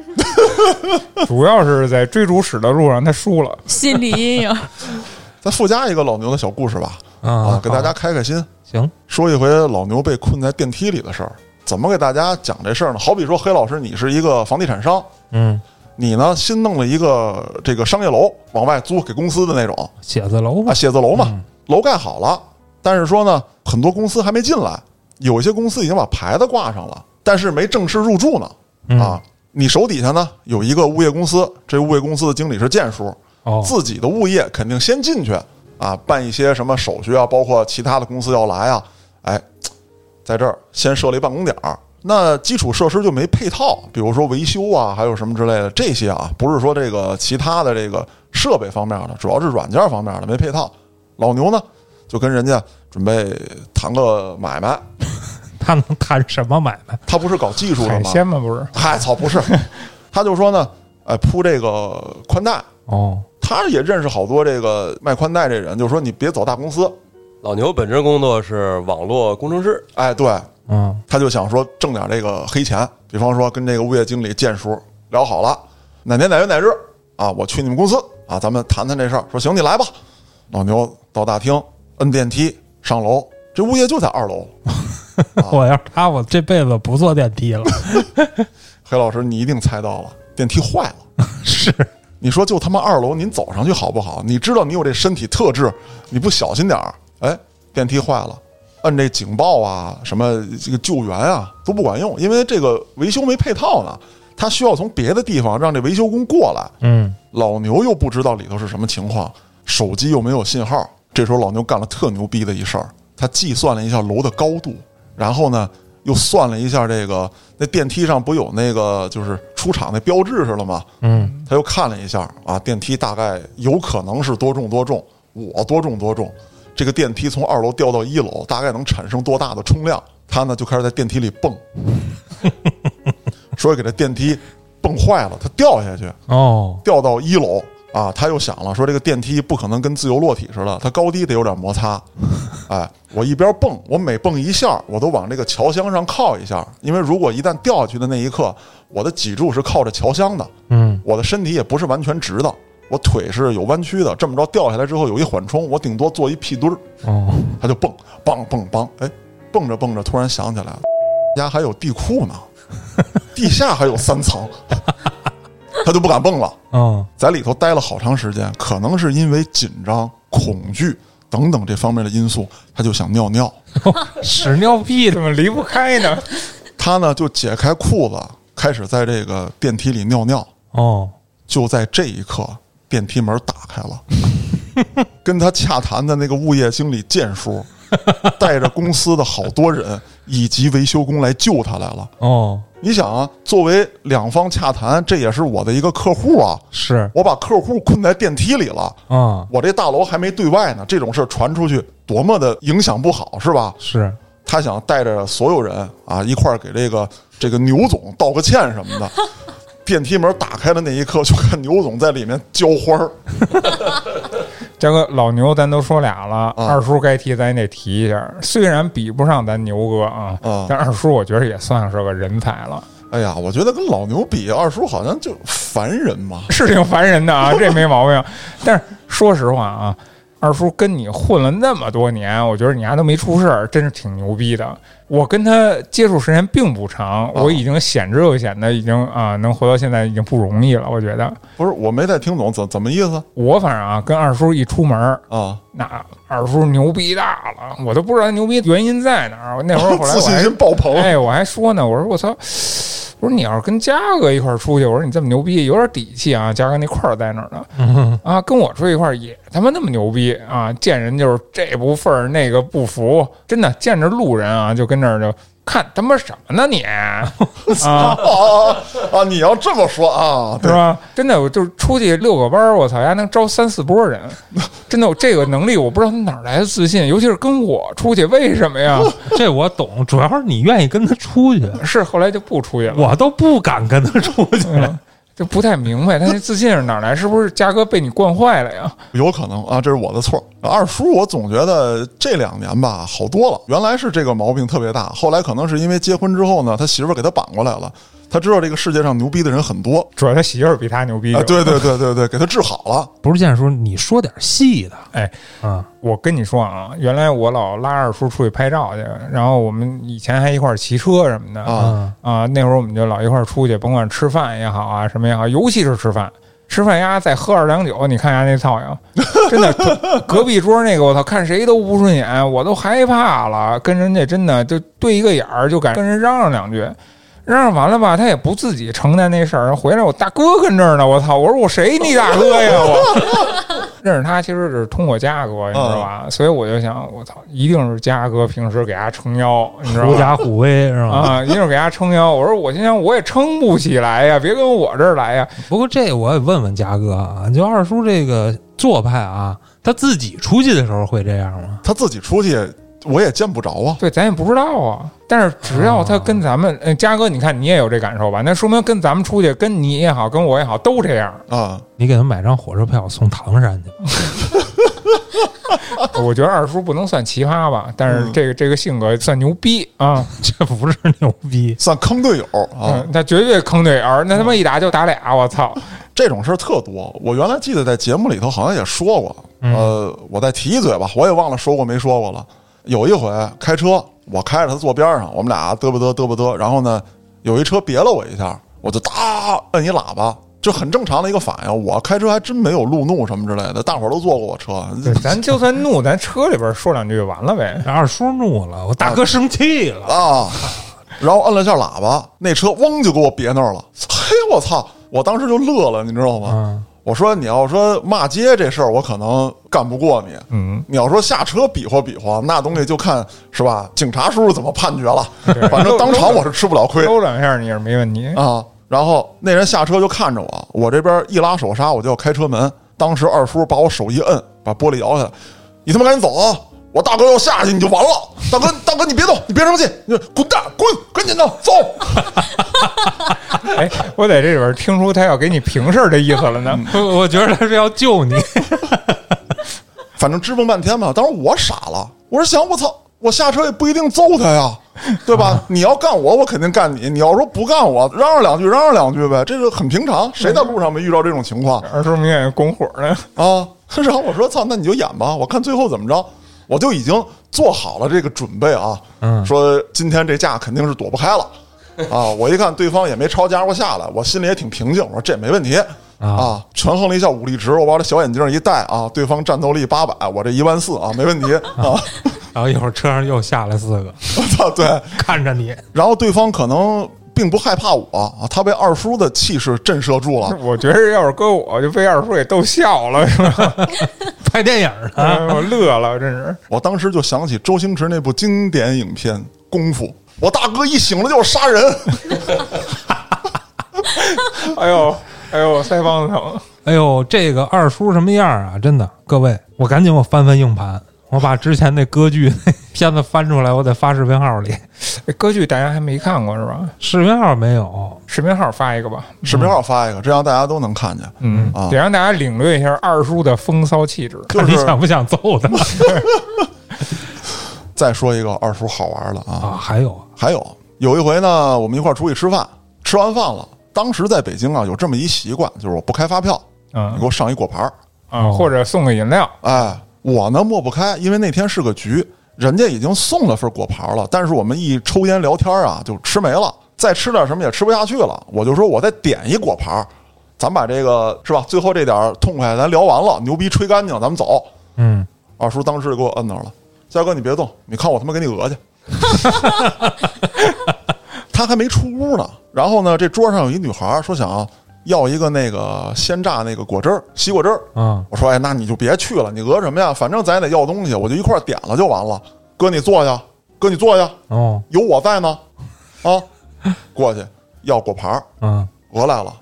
主要是在追逐史的路上他输了。心理阴影。再附加一个老牛的小故事吧。啊，啊，给大家开开心，行，说一回老牛被困在电梯里的事儿。怎么给大家讲这事儿呢？好比说，黑老师，你是一个房地产商，嗯，你呢新弄了一个这个商业楼往外租给公司的那种。写字楼吧啊，，写字楼嘛，嗯。楼盖好了，但是说呢，很多公司还没进来，有一些公司已经把牌子挂上了，但是没正式入住呢。嗯。啊，你手底下呢有一个物业公司，这物业公司的经理是建叔，哦，自己的物业肯定先进去啊，办一些什么手续啊，包括其他的公司要来啊，哎，在这儿先设立办公点儿。那基础设施就没配套，比如说维修啊，还有什么之类的这些啊，不是说这个其他的这个设备方面的，主要是软件方面的没配套。老牛呢就跟人家准备谈个买卖，他能谈什么买卖？他不是搞技术的吗？海鲜吗？不是，嗨，操，不是，他就说呢，哎，铺这个宽带，哦，他也认识好多这个卖宽带这人，就说你别走大公司，老牛本职工作是网络工程师，哎，对，嗯，他就想说挣点这个黑钱，比方说跟这个物业经理建叔聊好了，哪年哪月哪日啊，我去你们公司啊，咱们谈谈这事儿。说行，你来吧。老牛到大厅摁电梯上楼，这物业就在二楼。我要是他，我这辈子不坐电梯了。黑老师，你一定猜到了，电梯坏了。是，你说就他妈二楼，您走上去好不好？你知道你有这身体特质，你不小心点儿，哎，电梯坏了，按这警报啊，什么这个救援啊都不管用，因为这个维修没配套呢，他需要从别的地方让这维修工过来。嗯，老牛又不知道里头是什么情况，手机又没有信号。这时候老牛干了特牛逼的一事儿，他计算了一下楼的高度，然后呢又算了一下这个那电梯上不有那个就是出厂那标志似的吗？嗯，他又看了一下啊，电梯大概有可能是多重多重，我多重多重，这个电梯从二楼掉到一楼，大概能产生多大的冲量？他呢就开始在电梯里蹦，说给这电梯蹦坏了，他掉下去，哦，掉到一楼啊，他又想了，说这个电梯不可能跟自由落体似的，它高低得有点摩擦。哎，我一边蹦，我每蹦一下，我都往这个桥箱上靠一下，因为如果一旦掉下去的那一刻，我的脊柱是靠着桥箱的，嗯，我的身体也不是完全直的，我腿是有弯曲的，这么着掉下来之后有一缓冲，我顶多做一屁墩儿，哦，他就蹦蹦蹦蹦，哎，蹦着蹦着突然想起来了，家还有地库呢，地下还有三层，他就不敢蹦了。哦，在里头待了好长时间，可能是因为紧张、恐惧等等这方面的因素，他就想尿尿。屎尿屁，怎么离不开呢？他呢就解开裤子，开始在这个电梯里尿尿。哦，就在这一刻，电梯门打开了，跟他洽谈的那个物业经理建叔，带着公司的好多人以及维修工来救他来了。哦，你想啊，作为两方洽谈，这也是我的一个客户啊，是我把客户困在电梯里了。啊，我这大楼还没对外呢，这种事传出去多么的影响不好，是吧？是，他想带着所有人啊一块儿给这个这个牛总道个歉什么的。电梯门打开的那一刻，就看牛总在里面浇花儿。这个老牛咱都说俩了，啊二叔该提咱也得提一下。虽然比不上咱牛哥啊，啊但二叔我觉得也算是个人才了，哎呀，我觉得跟老牛比，二叔好像就烦人嘛。是挺烦人的啊，这没毛病。但是说实话啊，二叔跟你混了那么多年，我觉得你丫都没出事儿，真是挺牛逼的。我跟他接触时间并不长，我已经显之又显的，已经啊能活到现在已经不容易了。我觉得不是，我没太听懂怎怎么意思我反正啊跟二叔一出门儿，啊？那二叔牛逼大了，我都不知道牛逼原因在哪儿。我那会儿 后来我还心爆棚。哎，我还说呢，我说我操，我说你要是跟嘉哥一块儿出去，我说你这么牛逼，有点底气啊。嘉哥那块儿在哪儿呢？啊，跟我出去一块儿也他妈那么牛逼啊！见人就是这不忿儿那个不服，真的见着路人啊就跟那儿就看他妈什么呢你 啊，啊啊啊！你要这么说啊，对，是吧？真的，我就是出去遛个弯儿，我操，还能招三四波人，真的，我这个能力我不知道他哪儿来的自信，尤其是跟我出去，为什么呀？这我懂，主要是你愿意跟他出去，是后来就不出去了。我都不敢跟他出去。嗯，就不太明白他那自信是哪来？是不是嘉哥被你惯坏了呀？有可能啊，这是我的错。二叔，我总觉得这两年吧好多了。原来是这个毛病特别大，后来可能是因为结婚之后呢，他媳妇给他绑过来了，他知道这个世界上牛逼的人很多。主要他媳妇儿比他牛逼啊，对对对对对，给他治好了。不是建叔，你说点细的，哎。啊，我跟你说啊，原来我老拉二叔出去拍照去，然后我们以前还一块儿骑车什么的。啊。嗯啊，那会儿我们就老一块儿出去，甭管吃饭也好啊，什么也好，尤其是吃饭。吃饭呀，再喝二两酒，你看人家那操样，真的，隔隔壁桌那个我操，看谁都不顺眼，我都害怕了。跟人家真的就对一个眼儿，就敢跟人嚷嚷两句，嚷嚷完了吧，他也不自己承担那事儿，回来我大哥跟这儿呢，我操！我说我谁你大哥呀？我 认识他其实是通过嘉哥，你知道吧？所以我就想，我操，一定是嘉哥平时给他撑腰，你知道吧？狐假虎威是吧？啊，一定是给他撑腰。我说我心想我也撑不起来呀，别跟我这儿来呀。不过这我也问问嘉哥啊，就二叔这个做派啊，他自己出去的时候会这样吗？他自己出去，我也见不着啊。对，咱也不知道啊。但是只要他跟咱们，呃，嘉哥，你看你也有这感受吧？那说明跟咱们出去，跟你也好，跟我也好，都这样。啊，你给他买张火车票送唐山去，我觉得二叔不能算奇葩吧，但是这个这个性格算牛逼啊。这不是牛逼。算坑队友啊嗯，，他绝对坑队友，那他妈一打就打俩，我操！这种事儿特多。我原来记得在节目里头好像也说过，嗯呃，我再提一嘴吧，我也忘了说过没说过了。有一回开车，我开着他坐边上，我们俩嘚啵嘚嘚啵嘚，然后呢，有一车别了我一下，我就哒摁一喇叭，就很正常的一个反应。我开车还真没有路怒什么之类的，大伙儿都坐过我车，对，咱就算怒，咱车里边说两句就完了呗。二叔怒了，我大哥生气了，啊，然后摁了下喇叭，那车嗡就给我别那儿了。嘿，我操！我当时就乐了，你知道吗？嗯，我说你要说骂街这事儿，我可能干不过你。嗯，你要说下车比划比划，那东西就看是吧？警察叔叔怎么判决了。反正当场我是吃不了亏抽两下你是没问题。啊。然后那人下车就看着我，我这边一拉手刹，我就要开车门。当时二叔把我手一摁，把玻璃摇下来，你他妈赶紧走啊！我大哥要下去你就完了。大哥，大哥你别动，你别生气，你就滚蛋，滚，赶紧的走。哎，我在这里边听出他要给你平事儿的意思了呢。我我觉得他是要救你，反正支棱半天吧。当时我傻了，我是想我操，我下车也不一定揍他呀，对吧？你要干我，我肯定干你；你要说不干我，嚷嚷两句，嚷嚷两句呗，这个很平常。谁在路上没遇到这种情况二叔明显拱火呢。啊？然后我说操，那你就演吧，我看最后怎么着。我就已经做好了这个准备啊，嗯说今天这架肯定是躲不开了 啊。我一看对方也没抄家伙下来，我心里也挺平静，我说这没问题。啊，权衡了一下武力值，我把这小眼镜一戴啊，对方战斗力八百，我这一万四啊，没问题 啊。然后一会儿车上又下来四个，我操，对，看着你，然后对方可能并不害怕我啊，他被二叔的气势震慑住了。我觉得要是搁我，就被二叔给逗笑了，是吧？拍电影呢，哎 我乐了，真是。我当时就想起周星驰那部经典影片《功夫》，我大哥一醒了就是杀人，哎呦，哎呦，腮帮子疼。哎呦，这个二叔什么样啊？真的，各位，我赶紧我翻翻硬盘，我把之前那歌剧那片子翻出来，我得发视频号里。这 歌剧大家还没看过是吧？视频号没有，视频号发一个吧，视频号发一个，这样大家都能看见。嗯啊得让大家领略一下二叔的风骚气质。就 是看你想不想揍他 再说一个二叔好玩的啊？啊，还有啊还有有一回呢，我们一块儿出去吃饭，吃完饭了，当时在北京啊有这么一习惯，就是我不开发票，嗯你嗯给我上一果盘儿。啊，或者送个饮料，哎，我呢抹不开，因为那天是个局，人家已经送了份果盘了，但是我们一抽烟聊天啊，就吃没了，再吃点什么也吃不下去了。我就说我再点一果盘，咱把这个是吧？最后这点痛快咱聊完了，牛逼吹干净，咱们走。嗯，二叔当时就给我摁那儿了，佳哥你别动，你看我他妈给你讹去。他还没出屋呢，然后呢，这桌上有一女孩说想要一个那个鲜榨那个果汁儿，西瓜汁儿。啊，我说，哎，那你就别去了，你讹什么呀？反正咱也得要东西，我就一块儿点了就完了。哥，你坐下，哥你坐下，哦，有我在呢。啊，过去要果盘儿，嗯，讹来了，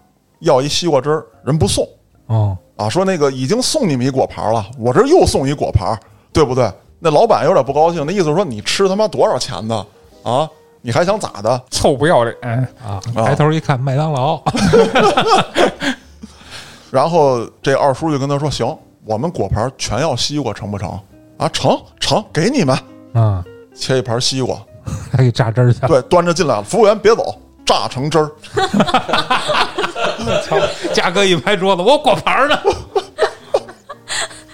要一西瓜汁儿，人不送哦，啊，说那个已经送你们一果盘儿了，我这又送一果盘儿，对不对？那老板有点不高兴，那意思说你吃他妈多少钱的？啊，你还想咋的？臭不要脸。啊，抬头一看麦当劳，然后这二叔就跟他说：“行，我们果盘儿全要西瓜，成不成？啊，成成，给你们啊，切一盘西瓜，还给榨汁儿去，对，端着进来了。服务员别走，榨成汁儿。操！嘉哥一拍桌子，我果盘呢？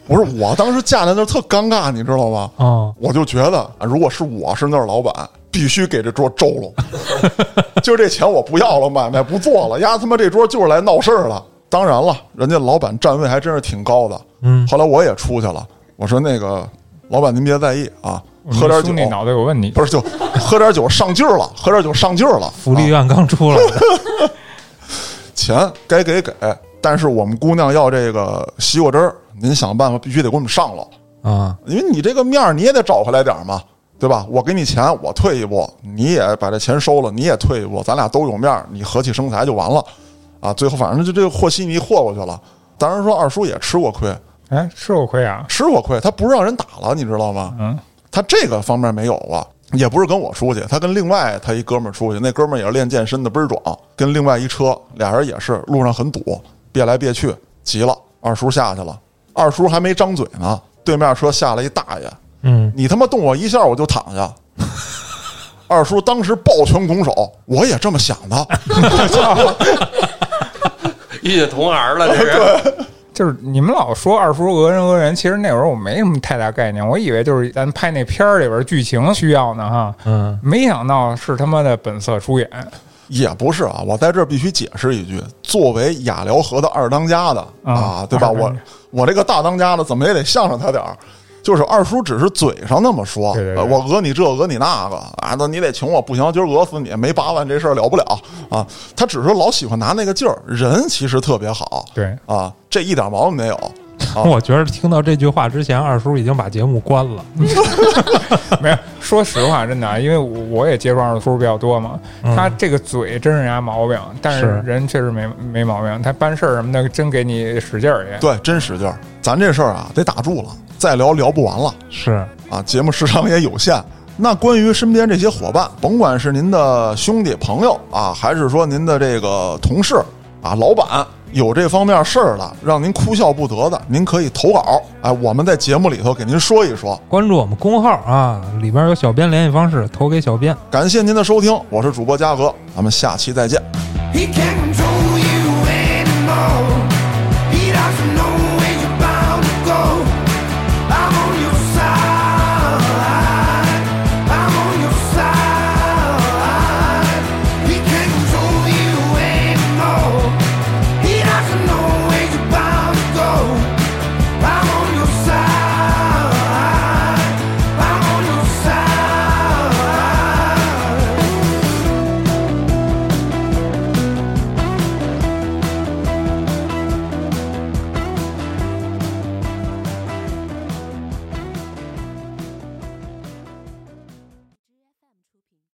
不是，我当时架在那儿特尴尬，你知道吗？哦，我就觉得，啊如果是我是那儿老板，必须给这桌周了，就这钱我不要了，买卖不做了，丫他妈这桌就是来闹事儿了。当然了，人家老板站位还真是挺高的。嗯，后来我也出去了，我说那个老板您别在意啊，喝点酒兄，弟脑袋有问题，不是就喝点酒上劲儿了，喝点酒上劲儿了。福利院刚出来的，钱该给给，但是我们姑娘要这个西瓜汁儿，您想办法必须得给我们上了。啊，因为你这个面儿你也得找回来点儿嘛，对吧？我给你钱，我退一步，你也把这钱收了，你也退一步，咱俩都有面儿，你和气生财就完了，啊！最后反正就这个和稀泥和过去了。当然说二叔也吃过亏，哎，吃过亏啊，吃过亏，他不是让人打了，你知道吗？嗯，他这个方面没有啊，也不是跟我出去，他跟另外他一哥们儿出去，那哥们儿也是练健身的，倍儿壮，跟另外一车，俩人也是路上很堵，别来别去，急了，二叔下去了，二叔还没张嘴呢，对面车下来一大爷，嗯，你他妈动我一下我就躺下。二叔当时抱拳拱手，我也这么想的。遇见同行了，这是。就是你们老说二叔讹人讹人，其实那会儿我没什么太大概念，我以为就是咱拍那片儿里边剧情需要呢哈，嗯，没想到是他妈的本色出演，也不是啊，我在这儿必须解释一句：作为雅辽河的二当家的啊啊，对吧？我我这个大当家的怎么也得向着他点儿。就是二叔只是嘴上那么说，对对对呃我讹你这讹你那个啊，那你得请我，不行，今儿讹死你，没八万这事儿了不了啊。他只是老喜欢拿那个劲儿，人其实特别好对，啊，这一点毛病没有。啊我觉得听到这句话之前，二叔已经把节目关了。没有。说实话，真的啊，因为我我也接触二叔比较多嘛，嗯他这个嘴真是人家毛病，但是是人确实没没毛病，他办事儿什么的真给你使劲儿也。对，真使劲儿。咱这事儿啊，得打住了，再聊聊不完了。是，啊，节目时长也有限。那关于身边这些伙伴，甭管是您的兄弟朋友啊，还是说您的这个同事啊、老板，有这方面事儿的，让您哭笑不得的，您可以投稿，哎，我们在节目里头给您说一说。关注我们公号啊，里边有小编联系方式，投给小编。感谢您的收听，我是主播嘉禾，咱们下期再见。He can't control you anymore.